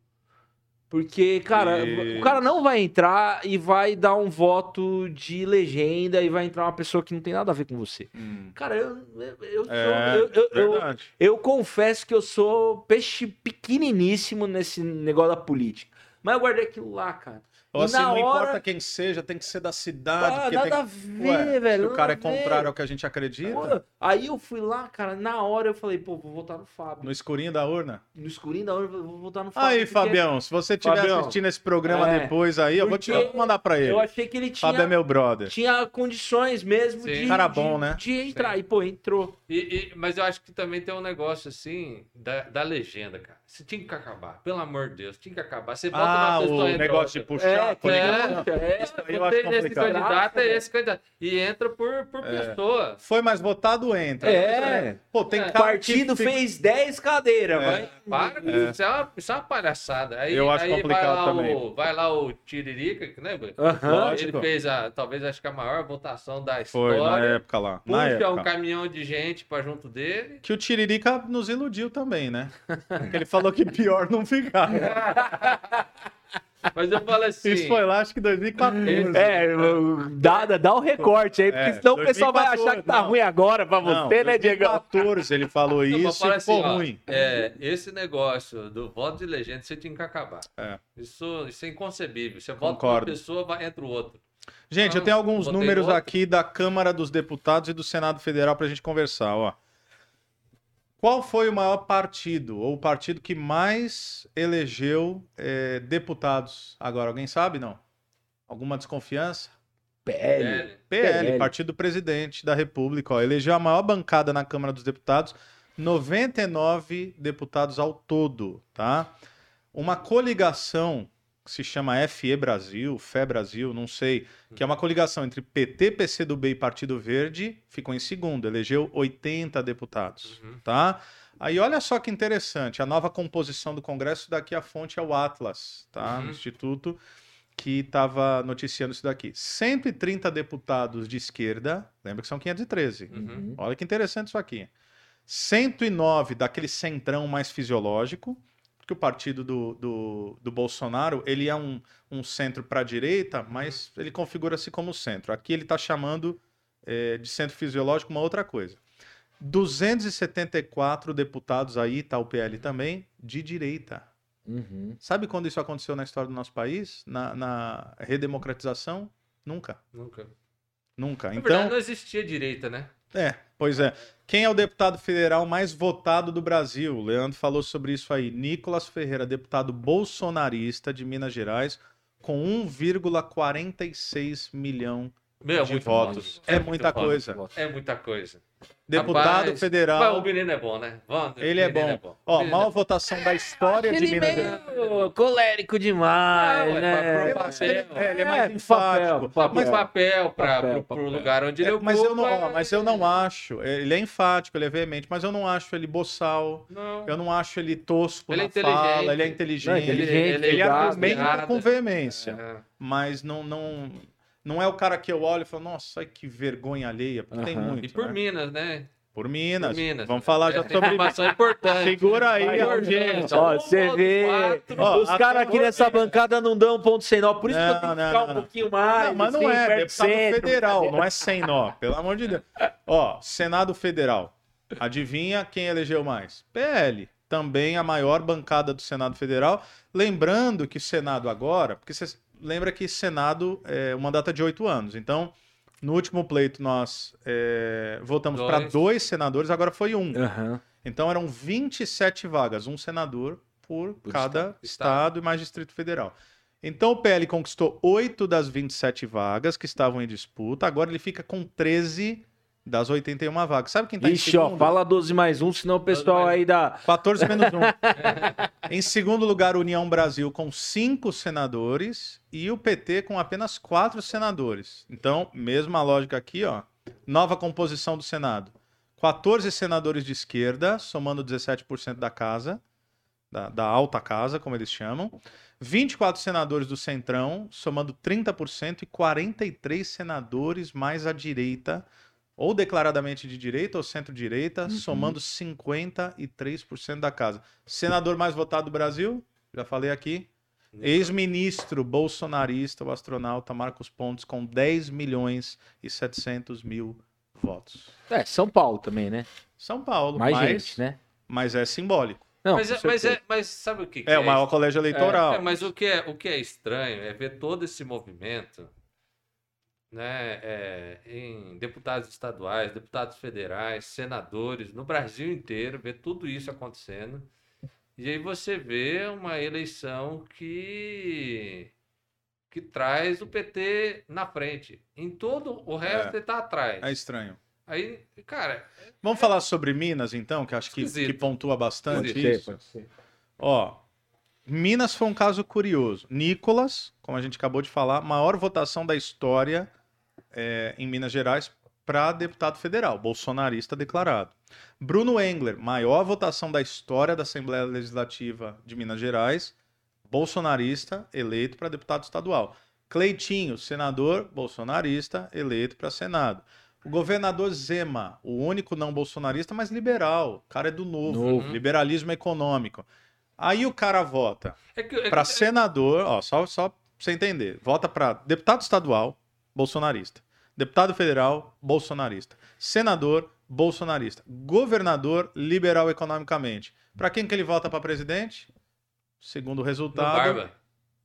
Porque, cara, o cara não vai entrar e vai dar um voto de legenda e vai entrar uma pessoa que não tem nada a ver com você. Hum. Cara, eu, eu, É, eu, eu- eu- eu confesso que eu sou peixe pequeniníssimo nesse negócio da política. Mas eu guardei aquilo lá, cara. Ou assim, na não hora- importa quem seja, tem que ser da cidade. Ah, porque nada tem... a ver, Ué, velho. Se o cara é ver. contrário ao que a gente acredita, Aí eu fui lá, cara, na hora eu falei, pô, vou votar no Fábio. no escurinho da urna. No escurinho da eu vou votar no Fábio. Aí, porque Fabião, se você estiver Fabião, assistindo esse programa é, depois aí, eu vou, te, eu vou mandar pra ele. Eu achei que ele tinha, Fábio é meu brother. tinha condições mesmo Sim. de, Cara de- bom, né? de entrar. E, pô, entrou. E- e- mas eu acho que também tem um negócio assim da, da legenda, cara. Você tinha que acabar, pelo amor de Deus, tinha que acabar. Você bota Ah, uma pessoa o negócio de puxar. É, ligado. é, é. Isso aí eu acho esse complicado. candidato, é esse candidato. E entra por, por É. pessoa. Foi mais votado, entra. É. Pô, tem É. Partido fica- fez 10 cadeiras, É. vai. Para, com É. isso, é uma, isso é uma palhaçada. Aí, Eu acho aí complicado vai lá também. O, vai lá o Tiririca, que lembra? Aham. Lógico. Ele fez a, talvez acho que a maior votação da Foi, história. na época lá. Na Puxa época. um caminhão de gente pra junto dele. Que o Tiririca nos iludiu também, né? Porque [laughs] ele falou que pior não ficava. Mas eu falo assim. Isso foi lá, acho que 2014. É, dá, dá o recorte aí, porque É, senão o pessoal vai 2014, achar que tá não. ruim agora pra Não, você, né, Diego? 2014 ele falou Não, isso e ficou assim, ó, ruim. É, esse negócio do voto de legenda você tinha que acabar. É. Isso, isso é inconcebível. Você vota uma pessoa, vai, entra o outro. Gente, eu Ah, tenho alguns números outro. aqui da Câmara dos Deputados e do Senado Federal pra gente conversar, ó. Qual foi o maior partido, ou o partido que mais elegeu eh, deputados? Agora, alguém sabe, não? Alguma desconfiança? PL. É, PL, PL. Partido Presidente da República, ó, elegeu a maior bancada na Câmara dos Deputados, 99 deputados ao todo, tá? Uma coligação que se chama FE Brasil, Fé Brasil, não sei, que é uma coligação entre PT, PCdoB e Partido Verde, ficou em segundo, elegeu 80 deputados, Uhum. tá? Aí olha só que interessante, a nova composição do Congresso, daqui a fonte é o Atlas, tá? Uhum. Instituto que estava noticiando isso daqui. 130 deputados de esquerda, lembra que são 513. Uhum. Olha que interessante isso aqui. 109 daquele centrão mais fisiológico, porque o partido do, do, do Bolsonaro, ele é um, um centro para a direita, mas ele configura-se como centro. Aqui ele está chamando eh, de centro fisiológico uma outra coisa. 274 deputados aí, tá o PL também, de direita. Uhum. Sabe quando isso aconteceu na história do nosso país? Na, na redemocratização? Nunca. Nunca. Nunca. Na Então, verdade, não existia direita, né? é, pois é. Quem é o deputado federal mais votado do Brasil? O Leandro falou sobre isso aí. Nicolas Ferreira, deputado bolsonarista de Minas Gerais, com 1,46 milhão Meu, é de votos. voto. É, muito muita coisa. É muita coisa. Deputado Rapaz, federal. o menino é bom, né? Vamos, Ele é menino bom. Ó, O menino maior votação da história de Ele Minas Gerais. colérico demais, Ah, né? pra- É, ele é mais É, enfático. papel, Mas papel. para papel. lugar onde É, ele mas, eu não, ó, mas eu não acho. Ele é enfático, ele é veemente, mas eu não acho ele boçal. Não. Eu não acho ele tosco Ele é na fala, inteligente. ele é Não, inteligente. inteligente, ele estudado, argumenta com veemência. É. Mas não, não, não é o cara que eu olho e falo, nossa, ai, que vergonha alheia, porque tem Aham. muito. E por né? Minas, né? Por Minas. Por Minas. Vamos falar já sobre informação é importante. Segura aí, audiência. Ó, Ó, você vê. Ó, Os caras aqui nessa bancada não dão ponto sem nó. Por isso que eu Não, tenho que não, ficar não, um não. pouquinho mais. Não, mas não assim, é, deputado centro. federal, não é sem nó, pelo amor de Deus. Ó, Senado Federal. Adivinha quem elegeu mais? PL. Também a maior bancada do Senado Federal. Lembrando que Senado agora, porque você lembra que Senado é uma data de oito anos. Então, No último pleito, nós é, votamos para Dois. senadores, agora foi um. Aham. Então eram 27 vagas, um senador por, Por cada estado. estado. e mais Distrito Federal. Então o PL conquistou 8 das 27 vagas que estavam em disputa, agora ele fica com 13 das 81 vagas. Sabe quem tá em Ixi, ó, segundo? fala 12 mais 1, senão o pessoal aí dá. 14 menos 1. [laughs] em segundo lugar, União Brasil com 5 senadores e o PT com apenas 4 senadores. Então, mesma lógica aqui, ó. Nova composição do Senado. 14 senadores de esquerda, somando 17% da casa, da, da alta casa, como eles chamam. 24 senadores do Centrão, somando 30%, e 43 senadores mais à direita, ou declaradamente de direita ou centro-direita, somando 53% da casa. Senador mais votado do Brasil, já falei aqui. Ex-ministro bolsonarista, o astronauta Marcos Pontes, com 10 milhões e 700 mil votos. É, São Paulo também, né? São Paulo, Mais mas, gente, né? mas é simbólico. Não, mas, é, mas, é, mas sabe o que, que É, o maior colégio eleitoral. É, mas o que é, o que é estranho é ver todo esse movimento né, é, em deputados estaduais, deputados federais, senadores, no Brasil inteiro, ver tudo isso acontecendo. E aí você vê uma eleição que, que traz o PT na frente. Em todo o resto ele está atrás. É estranho. Aí, cara, Vamos falar sobre Minas, então, que acho que, que pontua bastante Esquisito. isso. Pode ser. Ó, Minas foi um caso curioso. Nicolas, como a gente acabou de falar, maior votação da história é, em Minas Gerais para deputado federal, bolsonarista declarado. Bruno Engler, maior votação da história da Assembleia Legislativa de Minas Gerais, bolsonarista, eleito para deputado estadual. Cleitinho, senador bolsonarista, eleito para Senado. O governador Zema, o único não bolsonarista, mas liberal. O cara é do novo, Novo. liberalismo econômico. Aí o cara vota é que, é para que- senador, ó, só, só pra você entender. Vota para deputado estadual, bolsonarista. Deputado federal, bolsonarista. Senador, bolsonarista. Governador, liberal economicamente. Para quem que ele vota para presidente? Segundo o resultado, Barba.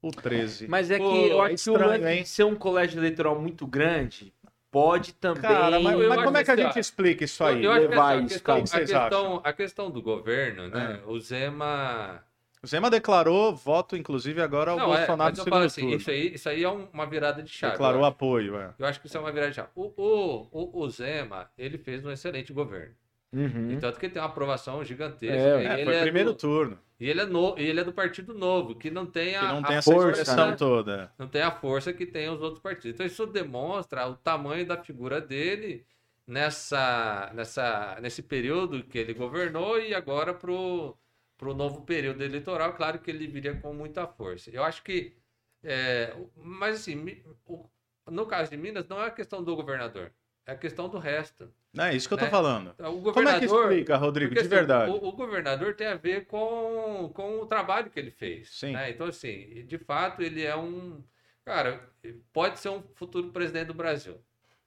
o 13. Mas é que Pô, eu é acho que o estranho, lance de ser um colégio eleitoral muito grande pode também. Cara, mas, mas como é que a assim, gente explica isso aí? Eu acho que levar assim, a isso, questão, cara. O que a, vocês questão, a questão do governo, né? É. O Zema. O Zema declarou voto, inclusive, agora ao Não, é, Bolsonaro mas no eu falo assim, turno. isso aí, isso aí é um- uma virada de chave. Declarou apoio, é. Eu acho que isso é uma virada de chave. O, o, o, o Zema, ele fez um excelente governo. Uhum. E tanto que ele tem uma aprovação gigantesca. É, É, ele foi é primeiro do, turno, E ele é, no, ele é do Partido Novo, que não tem a, que não a tem essa força, né? toda. não tem a força que tem os outros partidos. Então isso demonstra o tamanho da figura dele nessa, nessa, nesse período que ele governou e agora para o novo período eleitoral. Claro que ele viria com muita força. Eu acho que. é, mas assim, no caso de Minas, não é a questão do governador, é a questão do resto. Não é isso que eu tô Né? falando. O Como é que explica, Rodrigo, Porque, de assim, verdade? O, o governador tem a ver com, com o trabalho que ele fez. Sim. né? Então, assim, de fato, ele é um. Cara, pode ser um futuro presidente do Brasil.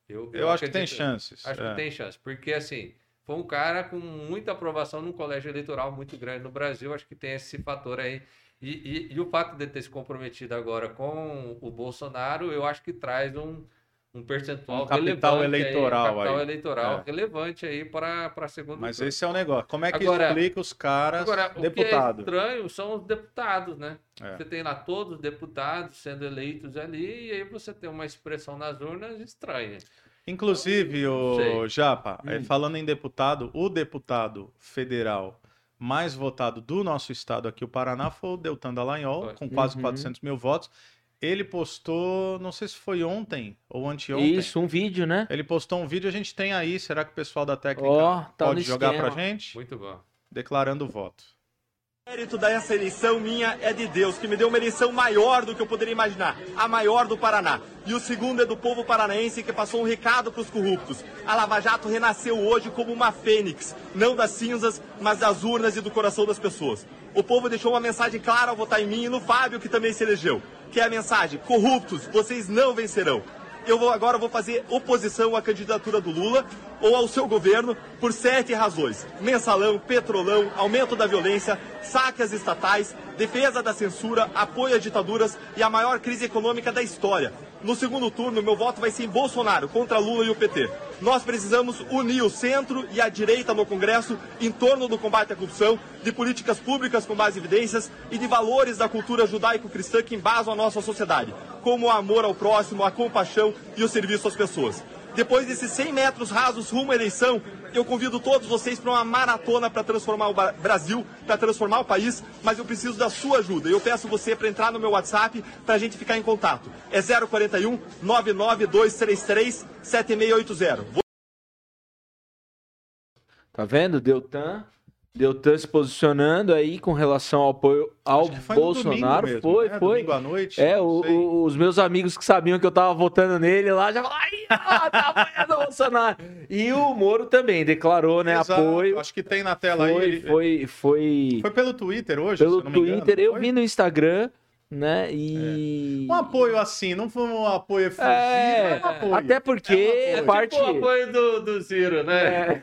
Eu, Eu acho que tem acredito- chances. Acho é. que tem chance. Porque, assim, foi um cara com muita aprovação num colégio eleitoral muito grande no Brasil. Acho que tem esse fator aí. E, e- e o fato de ele ter se comprometido agora com o Bolsonaro, eu acho que traz um, um percentual Um capital relevante aí, eleitoral um capital aí. eleitoral É. relevante aí para a segunda Mas turno. esse é o negócio. Como é que Agora- explica os caras Agora, o que é deputados? estranho são os deputados, né? É. Você tem lá todos os deputados sendo eleitos ali, e aí você tem uma expressão nas urnas estranha. Inclusive, o Sei. Japa, é, Hum. falando em deputado, o deputado federal mais votado do nosso estado aqui, o Paraná, foi o Deltan Dallagnol, Foi. com quase Uhum. 400 mil votos. Ele postou, não sei se foi ontem ou anteontem. Isso, um vídeo, né? Ele postou um vídeo, a gente tem aí. Será que o pessoal da técnica Ó, tá pode jogar esquema. pra gente? Muito bom. Declarando o voto. O mérito dessa eleição minha é de Deus, que me deu uma eleição maior do que eu poderia imaginar, a maior do Paraná. E o segundo é do povo paranaense que passou um recado para os corruptos. A Lava Jato renasceu hoje como uma fênix, não das cinzas, mas das urnas e do coração das pessoas. O povo deixou uma mensagem clara ao votar em mim e no Fábio, que também se elegeu, que é a mensagem: corruptos, vocês não vencerão. Eu vou agora vou fazer oposição à candidatura do Lula ou ao seu governo por sete razões: mensalão, petrolão, aumento da violência, saque às estatais, defesa da censura, apoio a ditaduras e a maior crise econômica da história. No segundo turno, meu voto vai ser em Bolsonaro, contra Lula e o PT. Nós precisamos unir o centro e a direita no Congresso em torno do combate à corrupção, de políticas públicas com em evidências e de valores da cultura judaico-cristã que embasam a nossa sociedade, como o amor ao próximo, a compaixão e o serviço às pessoas. Depois desses 100 metros rasos rumo à eleição, eu convido todos vocês para uma maratona para transformar o Brasil, para transformar o país, mas eu preciso da sua ajuda. Eu peço você para entrar no meu WhatsApp para a gente ficar em contato. É 041 99233 7680. Tá vendo? Deltan Deltan se posicionando aí com relação ao apoio ao Bolsonaro. Mesmo, foi, né? foi. Domingo à noite. É, o, o, os meus amigos que sabiam que eu tava votando nele lá já falaram, ai, tá apoiando o [laughs] Bolsonaro. E o Moro também declarou, né, Exato. apoio. Acho que tem na tela foi, aí. Ele... Foi, foi, foi pelo Twitter hoje, Pelo me engano, Twitter, eu foi? vi no Instagram, né, e... Um apoio assim, não foi um apoio efusivo, É, é um apoio. até porque É um apoio. parte... Tipo o apoio do, do Ciro, né? É.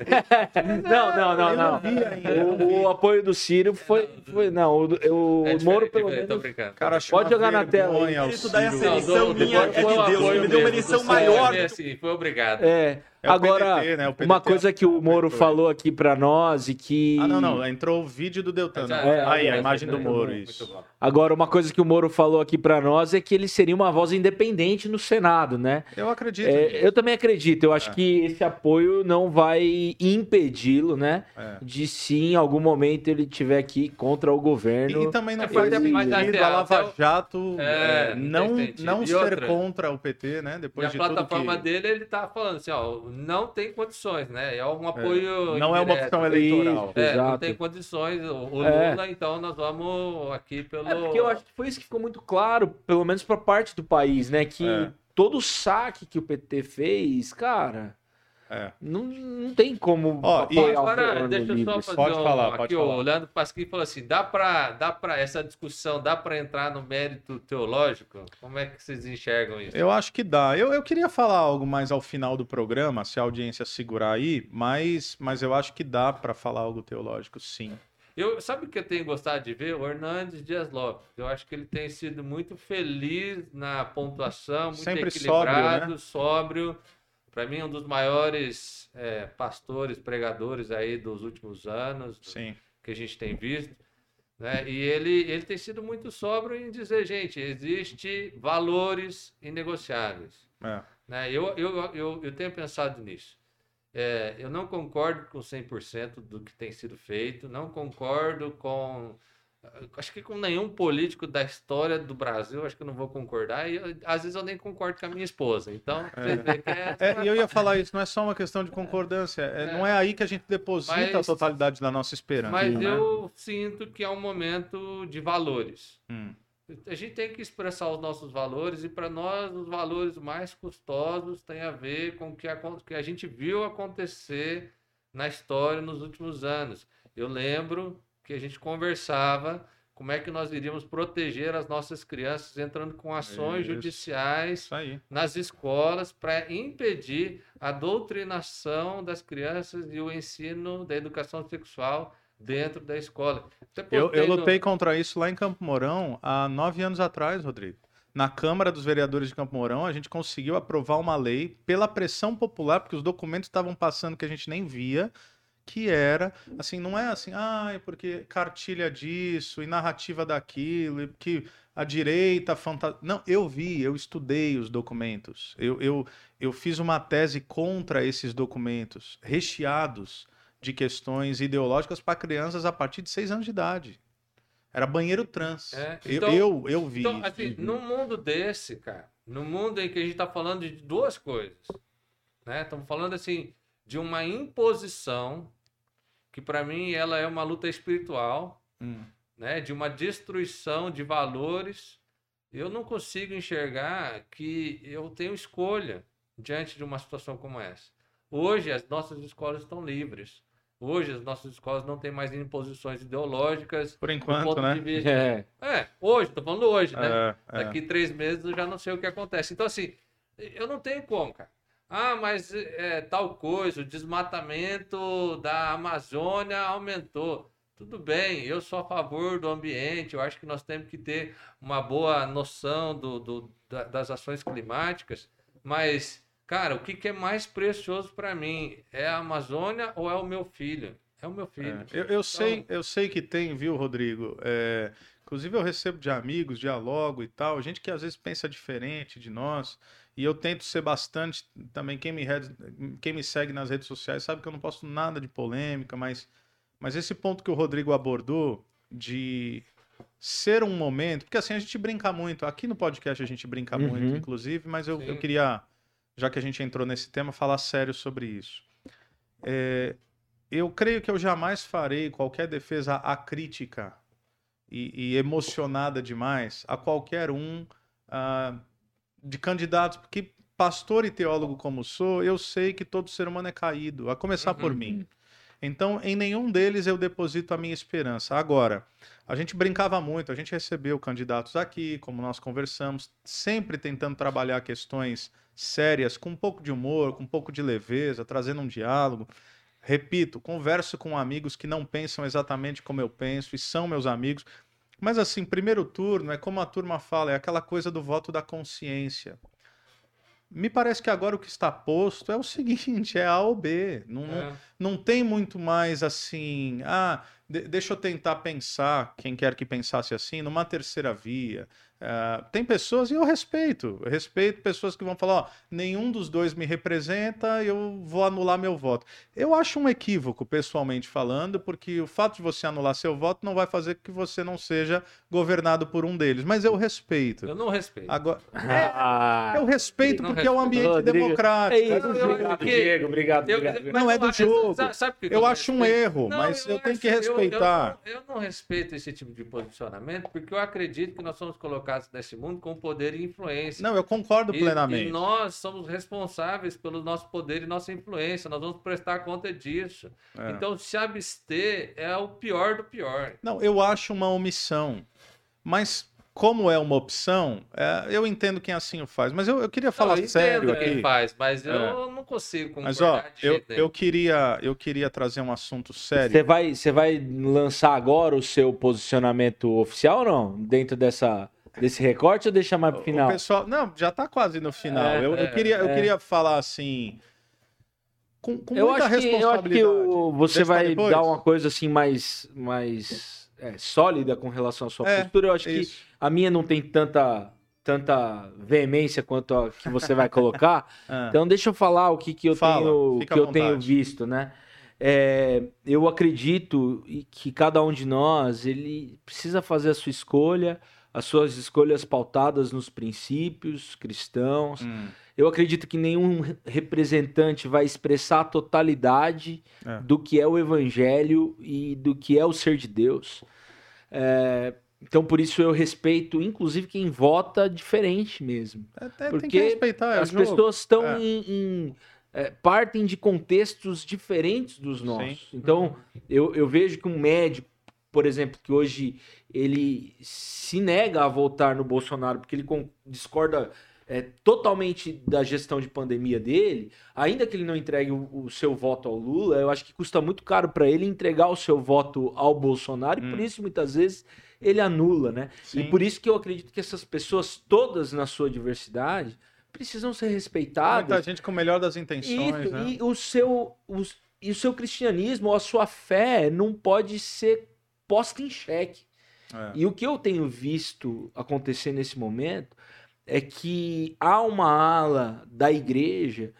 [laughs] Não, não, não, não. não. O, o apoio do Ciro foi, foi não, o, o, É o Moro diferente, pelo Tô menos. Cara, Pode jogar na tela aí. vergonha O o mérito da essa Ciro. eleição do- minha é de Deus, me deu uma do maior do assim, foi obrigado. É, É o agora PDT, né? O PDT uma coisa que o Moro falou aqui pra nós e que Ah, não, não. Entrou o vídeo do Deltan. Né? já- aí, a imagem do muito Moro, isso. muito bom. agora uma coisa que o Moro falou aqui pra nós é que ele seria uma voz independente no Senado, né? Eu acredito. É, eu também acredito. Eu acho É. que esse apoio não vai impedi-lo, né? É. De se em algum momento ele tiver que ir contra o governo. E, e também não É, faz sentido até- a Lava Jato É, é, não não, E ser outra? contra o PT, né? E Depois a de tudo plataforma que... dele, ele tá falando assim, ó, não tem condições, né? É um apoio Não é uma opção eleitoral. É, não Exato. tem condições. O, o É. Lula, então, nós vamos aqui pelo... É porque eu acho que foi isso que ficou muito claro, pelo menos pra parte do país, né? Que É. todo o saque que o PT fez, cara, É. não, não tem como Ó, e apoiar o Agora, deixa eu só fazer Pode um, falar, aqui, pode o falar. Leandro Pasquim falou assim, dá pra, dá pra essa discussão, dá pra entrar no mérito teológico? Como é que vocês enxergam isso? Eu acho que dá. Eu, eu queria falar algo mais ao final do programa, se a audiência segurar aí, mas, mas eu acho que dá para falar algo teológico, sim. Eu, sabe o que eu tenho gostado de ver? O Hernandes Dias Lopes. Eu acho que ele tem sido muito feliz na pontuação, muito Sempre equilibrado, sóbrio, sóbrio. Para mim, um dos maiores é, pastores, pregadores aí dos últimos anos, Sim. que a gente tem visto. Né? E ele, ele tem sido muito sóbrio em dizer, gente, existe valores inegociáveis. É. Né? Eu, eu, eu, eu tenho pensado nisso. É, eu não concordo com 100% do que tem sido feito, não concordo com. Acho que com nenhum político da história do Brasil, acho que eu não vou concordar, e eu- às vezes eu nem concordo com a minha esposa. Então, é. É, e eu ia falar isso, não é só uma questão de concordância, é- É. não é aí que a gente deposita a Mas- totalidade da nossa esperança. Mas né? eu sinto que é um momento de valores. Hum, A gente tem que expressar os nossos valores, e para nós, os valores mais custosos têm a ver com o que a, que a gente viu acontecer na história nos últimos anos. Eu lembro que a gente conversava como é que nós iríamos proteger as nossas crianças entrando com ações Isso. judiciais nas escolas para impedir a doutrinação das crianças e o ensino da educação sexual dentro da escola. Eu, postei eu no- lutei contra isso lá em Campo Mourão há nove anos atrás, Rodrigo. Na Câmara dos Vereadores de Campo Mourão, a gente conseguiu aprovar uma lei pela pressão popular, porque os documentos estavam passando que a gente nem via, que era, assim, não é assim, ah, é porque cartilha disso e narrativa daquilo, e que a direita fanta... Não, eu vi, eu estudei os documentos. Eu, eu, eu fiz uma tese contra esses documentos, recheados de questões ideológicas para crianças a partir de seis anos de idade. Era banheiro trans. É, Eu- então- eu, eu, vi. Então, assim, num mundo desse, cara, no mundo em que a gente está falando de duas coisas, né? Estamos falando assim de uma imposição que para mim ela é uma luta espiritual, Hum. né? De uma destruição de valores. Eu não consigo enxergar que eu tenho escolha diante de uma situação como essa. Hoje as nossas escolas estão livres. Hoje as nossas escolas não têm mais imposições ideológicas. Por do enquanto, ponto né? de vista- É, É, hoje, tô falando hoje, né? É, é. Daqui três meses eu já não sei o que acontece. Então, assim, eu não tenho como, cara. Ah, mas é, tal coisa, o desmatamento da Amazônia aumentou. tudo bem, eu sou a favor do ambiente, eu acho que nós temos que ter uma boa noção do, do da, das ações climáticas, mas, cara, o que, que é mais precioso para mim? É a Amazônia ou é o meu filho? É o meu filho. É, eu, eu sei, eu sei que tem, viu, Rodrigo? É, inclusive eu recebo de amigos, dialogo e tal, gente que às vezes pensa diferente de nós. E eu tento ser bastante. Também, quem me, quem me segue nas redes sociais sabe que eu não posto nada de polêmica, mas, mas esse ponto que o Rodrigo abordou de ser um momento. Porque assim, a gente brinca muito. Aqui no podcast a gente brinca uhum. muito, inclusive, mas eu, eu queria, já que a gente entrou nesse tema, falar sério sobre isso. É, eu creio que eu jamais farei qualquer defesa acrítica e, e emocionada demais a qualquer um uh, de candidatos, porque pastor e teólogo como sou, eu sei que todo ser humano é caído, a começar uhum. por mim. Então, em nenhum deles eu deposito a minha esperança. Agora, a gente brincava muito, a gente recebeu candidatos aqui, como nós conversamos, sempre tentando trabalhar questões sérias, com um pouco de humor, com um pouco de leveza, trazendo um diálogo. Repito, converso com amigos que não pensam exatamente como eu penso e são meus amigos. Mas assim, primeiro turno é como a turma fala, é aquela coisa do voto da consciência. Me parece que agora o que está posto é o [laughs] seguinte, é A ou B. Não, é. Não tem muito mais assim, ah, de, deixa eu tentar pensar, quem quer que pensasse assim, numa terceira via. Uh, tem pessoas, e eu respeito, eu respeito pessoas que vão falar: ó, nenhum dos dois me representa, eu vou anular meu voto. Eu acho um equívoco, pessoalmente falando, porque o fato de você anular seu voto não vai fazer que você não seja governado por um deles, mas eu respeito. Eu não respeito. Agora, [laughs] é, [laughs] eu respeito porque respeito. é um ambiente Rodrigo. democrático. É isso, obrigado, Diego, obrigado. Eu, obrigado. Não é do jogo. Sabe, eu, eu acho um erro, não, mas eu, eu tenho que respeitar. Eu, eu não respeito esse tipo de posicionamento, porque eu acredito que nós somos colocados colocados nesse mundo com poder e influência. Não, eu concordo e, plenamente. E nós somos responsáveis pelo nosso poder e nossa influência. Nós vamos prestar conta disso. É. Então, se abster é o pior do pior. Não, eu acho uma omissão. Mas como é uma opção, é, eu entendo quem assim o faz, mas eu, eu queria falar não, eu sério aqui. quem faz, mas eu é. não consigo concordar Mas ó, eu, eu queria eu queria trazer um assunto sério. Você vai você vai lançar agora o seu posicionamento oficial ou não dentro dessa Desse recorte ou deixa mais pro final? O pessoal, não, já tá quase no final. É, eu, eu, é, queria, eu é. queria falar assim. Com, com eu muita acho que, Eu acho que o, você vai dar uma coisa assim mais, mais é, sólida com relação à sua é, postura. Eu acho isso. que a minha não tem tanta, tanta veemência quanto a que você vai colocar. [laughs] Ah. Então deixa eu falar o que, que eu, Fala, tenho, que eu tenho visto, né? É, eu acredito que cada um de nós ele precisa fazer a sua escolha as suas escolhas pautadas nos princípios cristãos. Hum. Eu acredito que nenhum representante vai expressar a totalidade é. do que é o evangelho e do que é o ser de Deus. É, então, por isso eu respeito, inclusive, quem vota diferente mesmo. É, porque respeitar, é as pessoas estão é. em, em é, partem de contextos diferentes dos nossos. Sim. Então, uhum. eu, eu vejo que um médico por exemplo, que hoje ele se nega a votar no Bolsonaro porque ele discorda é, totalmente da gestão de pandemia dele, ainda que ele não entregue o, o seu voto ao Lula, eu acho que custa muito caro para ele entregar o seu voto ao Bolsonaro hum. e por hum. isso muitas vezes ele anula, né? Sim. E por isso que eu acredito que essas pessoas todas na sua diversidade precisam ser respeitadas. Muita gente com o melhor das intenções, e, né? e o seu e o seu cristianismo ou a sua fé não pode ser posta em xeque. É. E o que eu tenho visto acontecer nesse momento é que há uma ala da igreja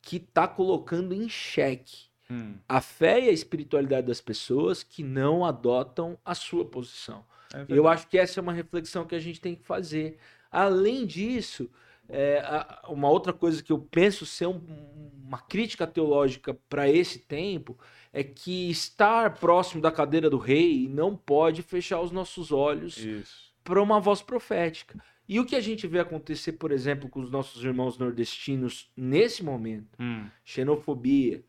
que está colocando em xeque hum. a fé e a espiritualidade das pessoas que não adotam a sua posição. É eu acho que essa é uma reflexão que a gente tem que fazer. Além disso, é, uma outra coisa que eu penso ser um, uma crítica teológica para esse tempo é que estar próximo da cadeira do rei não pode fechar os nossos olhos para uma voz profética. E o que a gente vê acontecer, por exemplo, com os nossos irmãos nordestinos nesse momento, hum. xenofobia,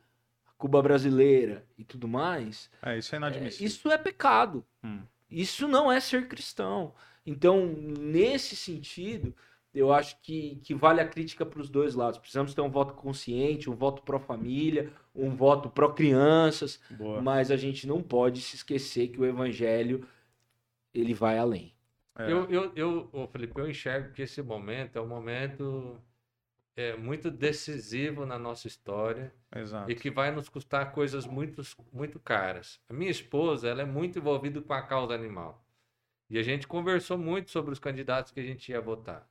Cuba brasileira e tudo mais. É, isso é inadmissível. É, isso é pecado. Hum. Isso não é ser cristão. Então, nesse sentido, eu acho que, que vale a crítica para os dois lados. Precisamos ter um voto consciente, um voto pró-família, um voto pró-crianças, mas a gente não pode se esquecer que o evangelho ele vai além. É. Eu, eu, eu, Felipe, eu enxergo que esse momento é um momento é, muito decisivo na nossa história Exato. e que vai nos custar coisas muito, muito caras. A minha esposa, ela é muito envolvida com a causa animal. E a gente conversou muito sobre os candidatos que a gente ia votar.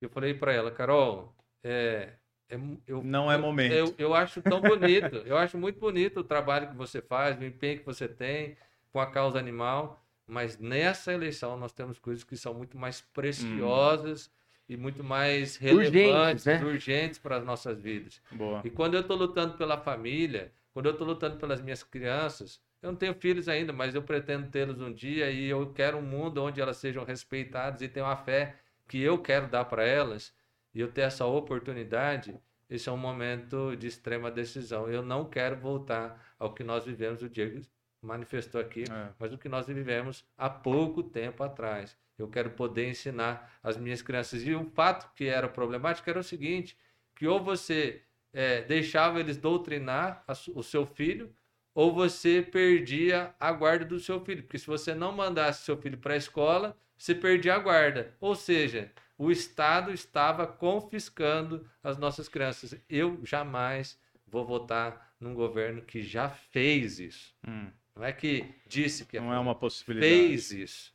Eu falei para ela, Carol, é, é eu, Não é eu- momento. Eu, eu acho tão bonito, eu acho muito bonito o trabalho que você faz, o empenho que você tem com a causa animal, mas nessa eleição nós temos coisas que são muito mais preciosas e muito mais Urgentes, relevantes, né? urgentes para as nossas vidas. Boa. E quando eu estou lutando pela família, quando eu estou lutando pelas minhas crianças, eu não tenho filhos ainda, mas eu pretendo tê-los um dia e eu quero um mundo onde elas sejam respeitadas e tenham a fé que eu quero dar para elas e eu ter essa oportunidade. Esse é um momento de extrema decisão. Eu não quero voltar ao que nós vivemos, o Diego manifestou aqui, É. mas o que nós vivemos há pouco tempo atrás. Eu quero poder ensinar as minhas crianças. E um fato que era problemático era o seguinte, que ou você eh, deixava eles doutrinar a o seu filho, ou você perdia a guarda do seu filho. Porque se você não mandasse seu filho para a escola, você perdia a guarda. Ou seja, o Estado estava confiscando as nossas crianças. Eu jamais vou votar num governo que já fez isso. Hum, Não é que disse que não é uma possibilidade. fez isso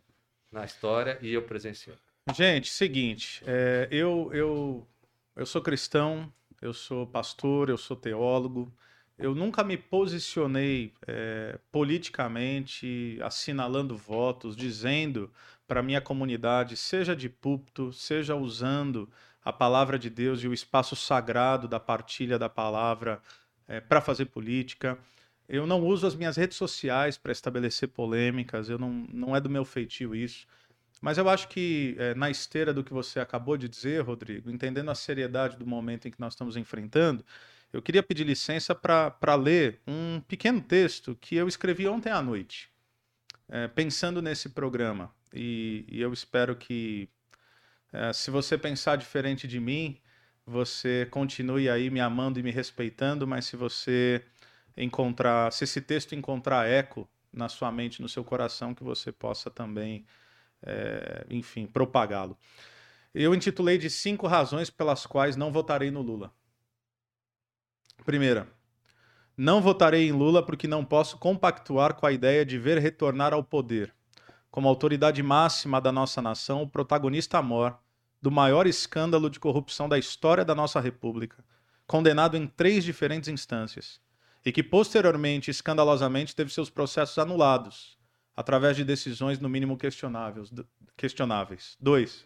na história e eu presenciei. Gente, seguinte, é, eu, eu, eu sou cristão, eu sou pastor, eu sou teólogo. Eu nunca me posicionei é, politicamente, assinalando votos, dizendo para minha comunidade, seja de púlpito, seja usando a palavra de Deus e o espaço sagrado da partilha da palavra para fazer política. Eu não uso as minhas redes sociais para estabelecer polêmicas, eu não, não é do meu feitio isso. Mas eu acho que, eh, na esteira do que você acabou de dizer, Rodrigo, entendendo a seriedade do momento em que nós estamos enfrentando, eu queria pedir licença para ler um pequeno texto que eu escrevi ontem à noite, eh, pensando nesse programa. E, e eu espero que, eh, se você pensar diferente de mim, você continue aí me amando e me respeitando, mas se você encontrar, se esse texto encontrar eco na sua mente, no seu coração, que você possa também é, enfim, propagá-lo. Eu intitulei de cinco razões pelas quais não votarei no Lula. Primeira, não votarei em Lula porque não posso compactuar com a ideia de ver retornar ao poder, como autoridade máxima da nossa nação, o protagonista mor do maior escândalo de corrupção da história da nossa República, condenado em três diferentes instâncias, e que posteriormente, escandalosamente, teve seus processos anulados, através de decisões no mínimo questionáveis. questionáveis. Dois,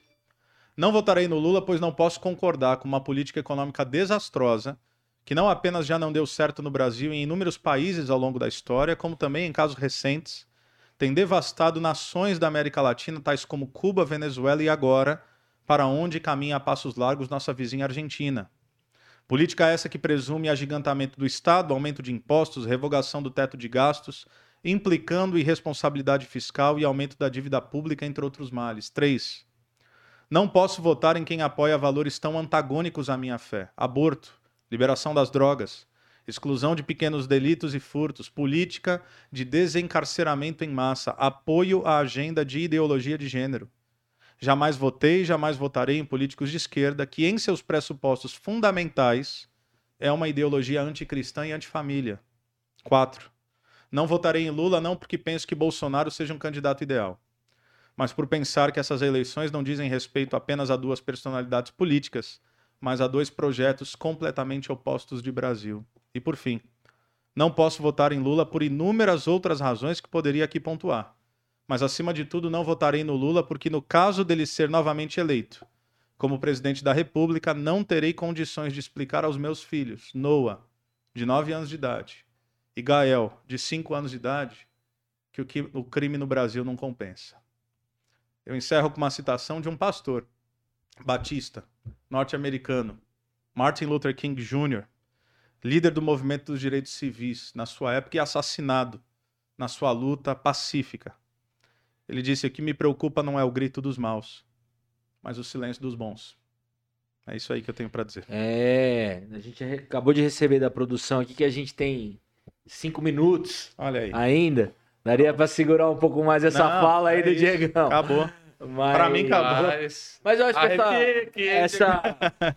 não votarei no Lula, pois não posso concordar com uma política econômica desastrosa, que não apenas já não deu certo no Brasil e em inúmeros países ao longo da história, como também em casos recentes, tem devastado nações da América Latina, tais como Cuba, Venezuela e agora, para onde caminha a passos largos nossa vizinha Argentina. Política essa que presume agigantamento do Estado, aumento de impostos, revogação do teto de gastos, implicando irresponsabilidade fiscal e aumento da dívida pública, entre outros males. 3. Não posso votar em quem apoia valores tão antagônicos à minha fé: aborto, liberação das drogas, exclusão de pequenos delitos e furtos, política de desencarceramento em massa, apoio à agenda de ideologia de gênero. Jamais votei, jamais votarei em políticos de esquerda que, em seus pressupostos fundamentais, é uma ideologia anticristã e antifamília. 4. Não votarei em Lula não porque penso que Bolsonaro seja um candidato ideal, mas por pensar que essas eleições não dizem respeito apenas a duas personalidades políticas, mas a dois projetos completamente opostos de Brasil. E por fim, não posso votar em Lula por inúmeras outras razões que poderia aqui pontuar. Mas acima de tudo, não votarei no Lula porque, no caso dele ser novamente eleito como presidente da República, não terei condições de explicar aos meus filhos, Noah, de 9 anos de idade, e Gael, de 5 anos de idade, que o, que o crime no Brasil não compensa. Eu encerro com uma citação de um pastor, batista, norte-americano, Martin Luther King Jr., líder do movimento dos direitos civis na sua época e assassinado na sua luta pacífica. Ele disse: O que me preocupa não é o grito dos maus, mas o silêncio dos bons. É isso aí que eu tenho para dizer. É, a gente acabou de receber da produção aqui que a gente tem cinco minutos Olha aí. ainda. Daria pra segurar um pouco mais essa Não, fala aí é do isso. Diegão. Acabou. Mas... Pra mim, acabou. Mas, Mas eu acho que essa...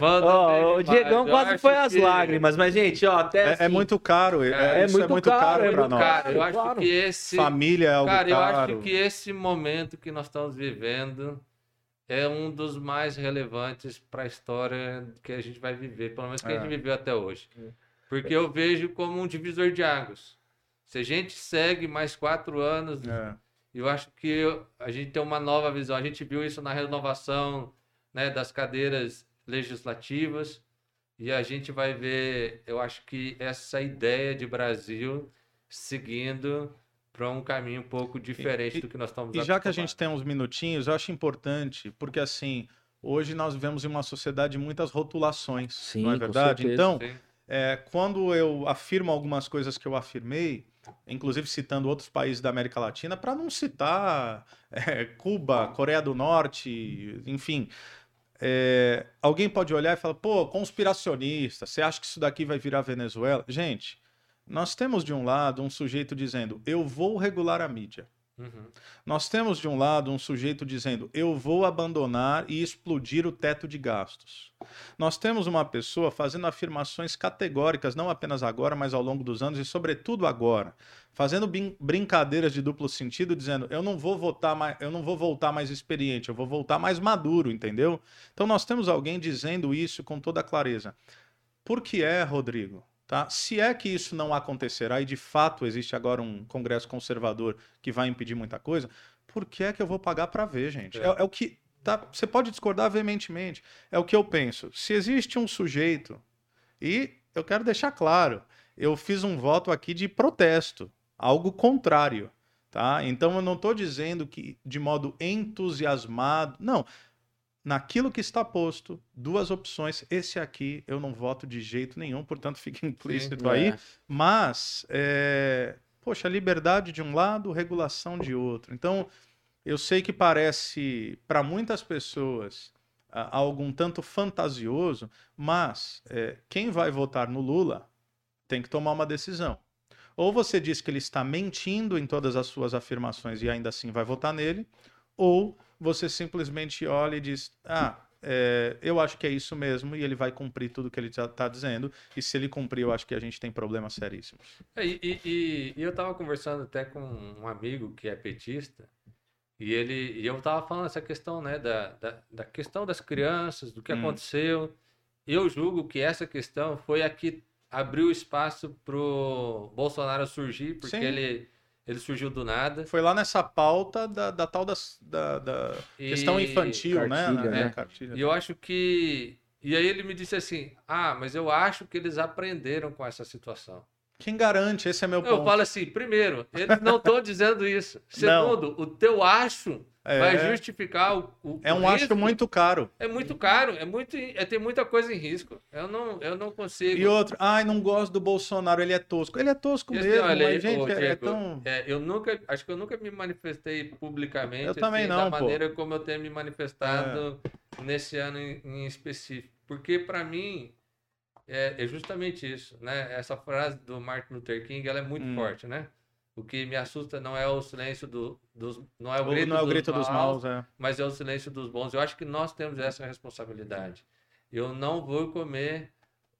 Ó, o. Diegão Eu quase foi às que- lágrimas, mas, gente, ó, até É, é assim, muito caro. É, É, é isso muito é muito caro, caro, é pra muito nós. Cara, eu acho Claro. que esse. Família é algo Cara, eu caro. acho que esse momento que nós estamos vivendo é um dos mais relevantes para a história que a gente vai viver, pelo menos que a É. gente viveu até hoje. Porque eu vejo como um divisor de águas. Se a gente segue mais quatro anos, É. eu acho que a gente tem uma nova visão. A gente viu isso na renovação né, das cadeiras legislativas e a gente vai ver, eu acho que essa ideia de Brasil seguindo para um caminho um pouco diferente E- do que nós estamos E já que a gente tem uns minutinhos, eu acho importante, porque assim, hoje nós vivemos em uma sociedade de muitas rotulações, Sim, não é verdade? certeza. Então, Sim. É, quando eu afirmo algumas coisas que eu afirmei, inclusive citando outros países da América Latina, para não citar é, Cuba, Coreia do Norte, enfim. é, alguém pode olhar e falar, pô, conspiracionista, você acha que isso daqui vai virar Venezuela? Gente, nós temos de um lado um sujeito dizendo, eu vou regular a mídia. Uhum. Nós temos de um lado um sujeito dizendo: eu vou abandonar e explodir o teto de gastos. Nós temos uma pessoa fazendo afirmações categóricas, não apenas agora, mas ao longo dos anos e, sobretudo, agora, fazendo brincadeiras de duplo sentido, dizendo: eu não vou votar mais, eu não vou voltar mais experiente, eu vou voltar mais maduro, entendeu? Então nós temos alguém dizendo isso com toda clareza. Por que é, Rodrigo? Tá? Se é que isso não acontecerá e de fato existe agora um Congresso conservador que vai impedir muita coisa, por que é que eu vou pagar para ver, gente? É, É. é o que tá, você pode discordar veementemente. É o que eu penso. Se existe um sujeito e eu quero deixar claro, eu fiz um voto aqui de protesto, algo contrário, tá? Então eu não estou dizendo que de modo entusiasmado, não. Naquilo que está posto, duas opções. Esse aqui eu não voto de jeito nenhum, portanto [laughs] fica implícito É. aí. Mas, é, poxa, liberdade de um lado, regulação de outro. Então, eu sei que parece para muitas pessoas algo um tanto fantasioso, mas é, quem vai votar no Lula tem que tomar uma decisão. Ou você diz que ele está mentindo em todas as suas afirmações e ainda assim vai votar nele, ou você simplesmente olha e diz: Ah, é, eu acho que é isso mesmo, e ele vai cumprir tudo que ele está dizendo, e se ele cumprir, eu acho que a gente tem problemas seríssimos. É, e, e- e- eu tava conversando até com um amigo que é petista, e ele e eu tava falando essa questão, né, da, da, da questão das crianças, do que Hum. aconteceu. Eu julgo que essa questão foi a que abriu espaço pro Bolsonaro surgir, porque Sim. ele, ele surgiu do nada. Foi lá nessa pauta da, da tal das, da, da E- questão infantil, né? Cartilha, né? né? Cartilha. E eu acho que. E aí ele me disse assim: Ah, mas eu acho que eles aprenderam com essa situação. Quem garante? Esse é meu Eu ponto. falo assim, primeiro, eles não estão dizendo isso. [laughs] Segundo, o teu acho É. vai justificar o, o É um acho risco. muito caro. É muito caro, é muito, é, tem muita coisa em risco. Eu não, eu não consigo. E outro, ai, não gosto do Bolsonaro, ele é tosco. Ele é tosco Esse- mesmo, olha, mas, gente, ô, é- é, Diego, tão... é, eu nunca, acho que eu nunca me manifestei publicamente Eu também assim, não, da pô. maneira como eu tenho me manifestado nesse ano em, em específico, porque para mim é, é justamente isso, né? Essa frase do Martin Luther King, ela é muito Hum. forte, né? O que me assusta não é o silêncio do, dos, não é o grito, não é o dos, grito dos maus, maus, é. mas é o silêncio dos bons. Eu acho que nós temos essa responsabilidade. Eu não vou comer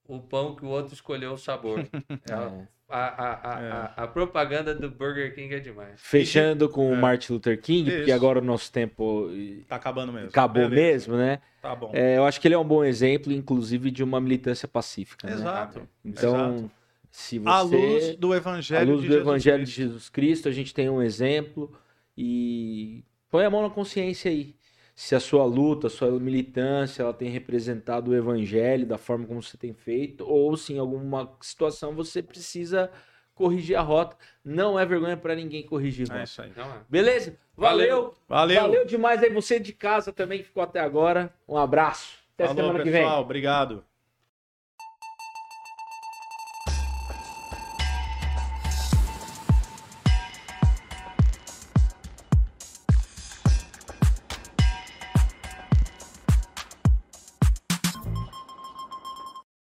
o pão que o outro escolheu o sabor. [laughs] É, É. a, a, a, É. a, a propaganda do Burger King é demais. Fechando com o É. Martin Luther King, porque Isso. agora o nosso tempo Tá acabando mesmo. acabou Beleza. mesmo, né? Tá bom. É, eu acho que ele é um bom exemplo, inclusive, de uma militância pacífica. né? Exato. Então, Exato. se você. À luz do à Evangelho luz de do Jesus Evangelho de. Jesus Cristo, a gente tem um exemplo e põe a mão na consciência aí. Se a sua luta, a sua militância, ela tem representado o Evangelho da forma como você tem feito, ou se em alguma situação você precisa corrigir a rota. Não é vergonha para ninguém corrigir É rota. isso aí. É? Beleza? Valeu. Valeu. Valeu demais aí você de casa também que ficou até agora. Um abraço. Até Falou, semana que vem. pessoal. Obrigado.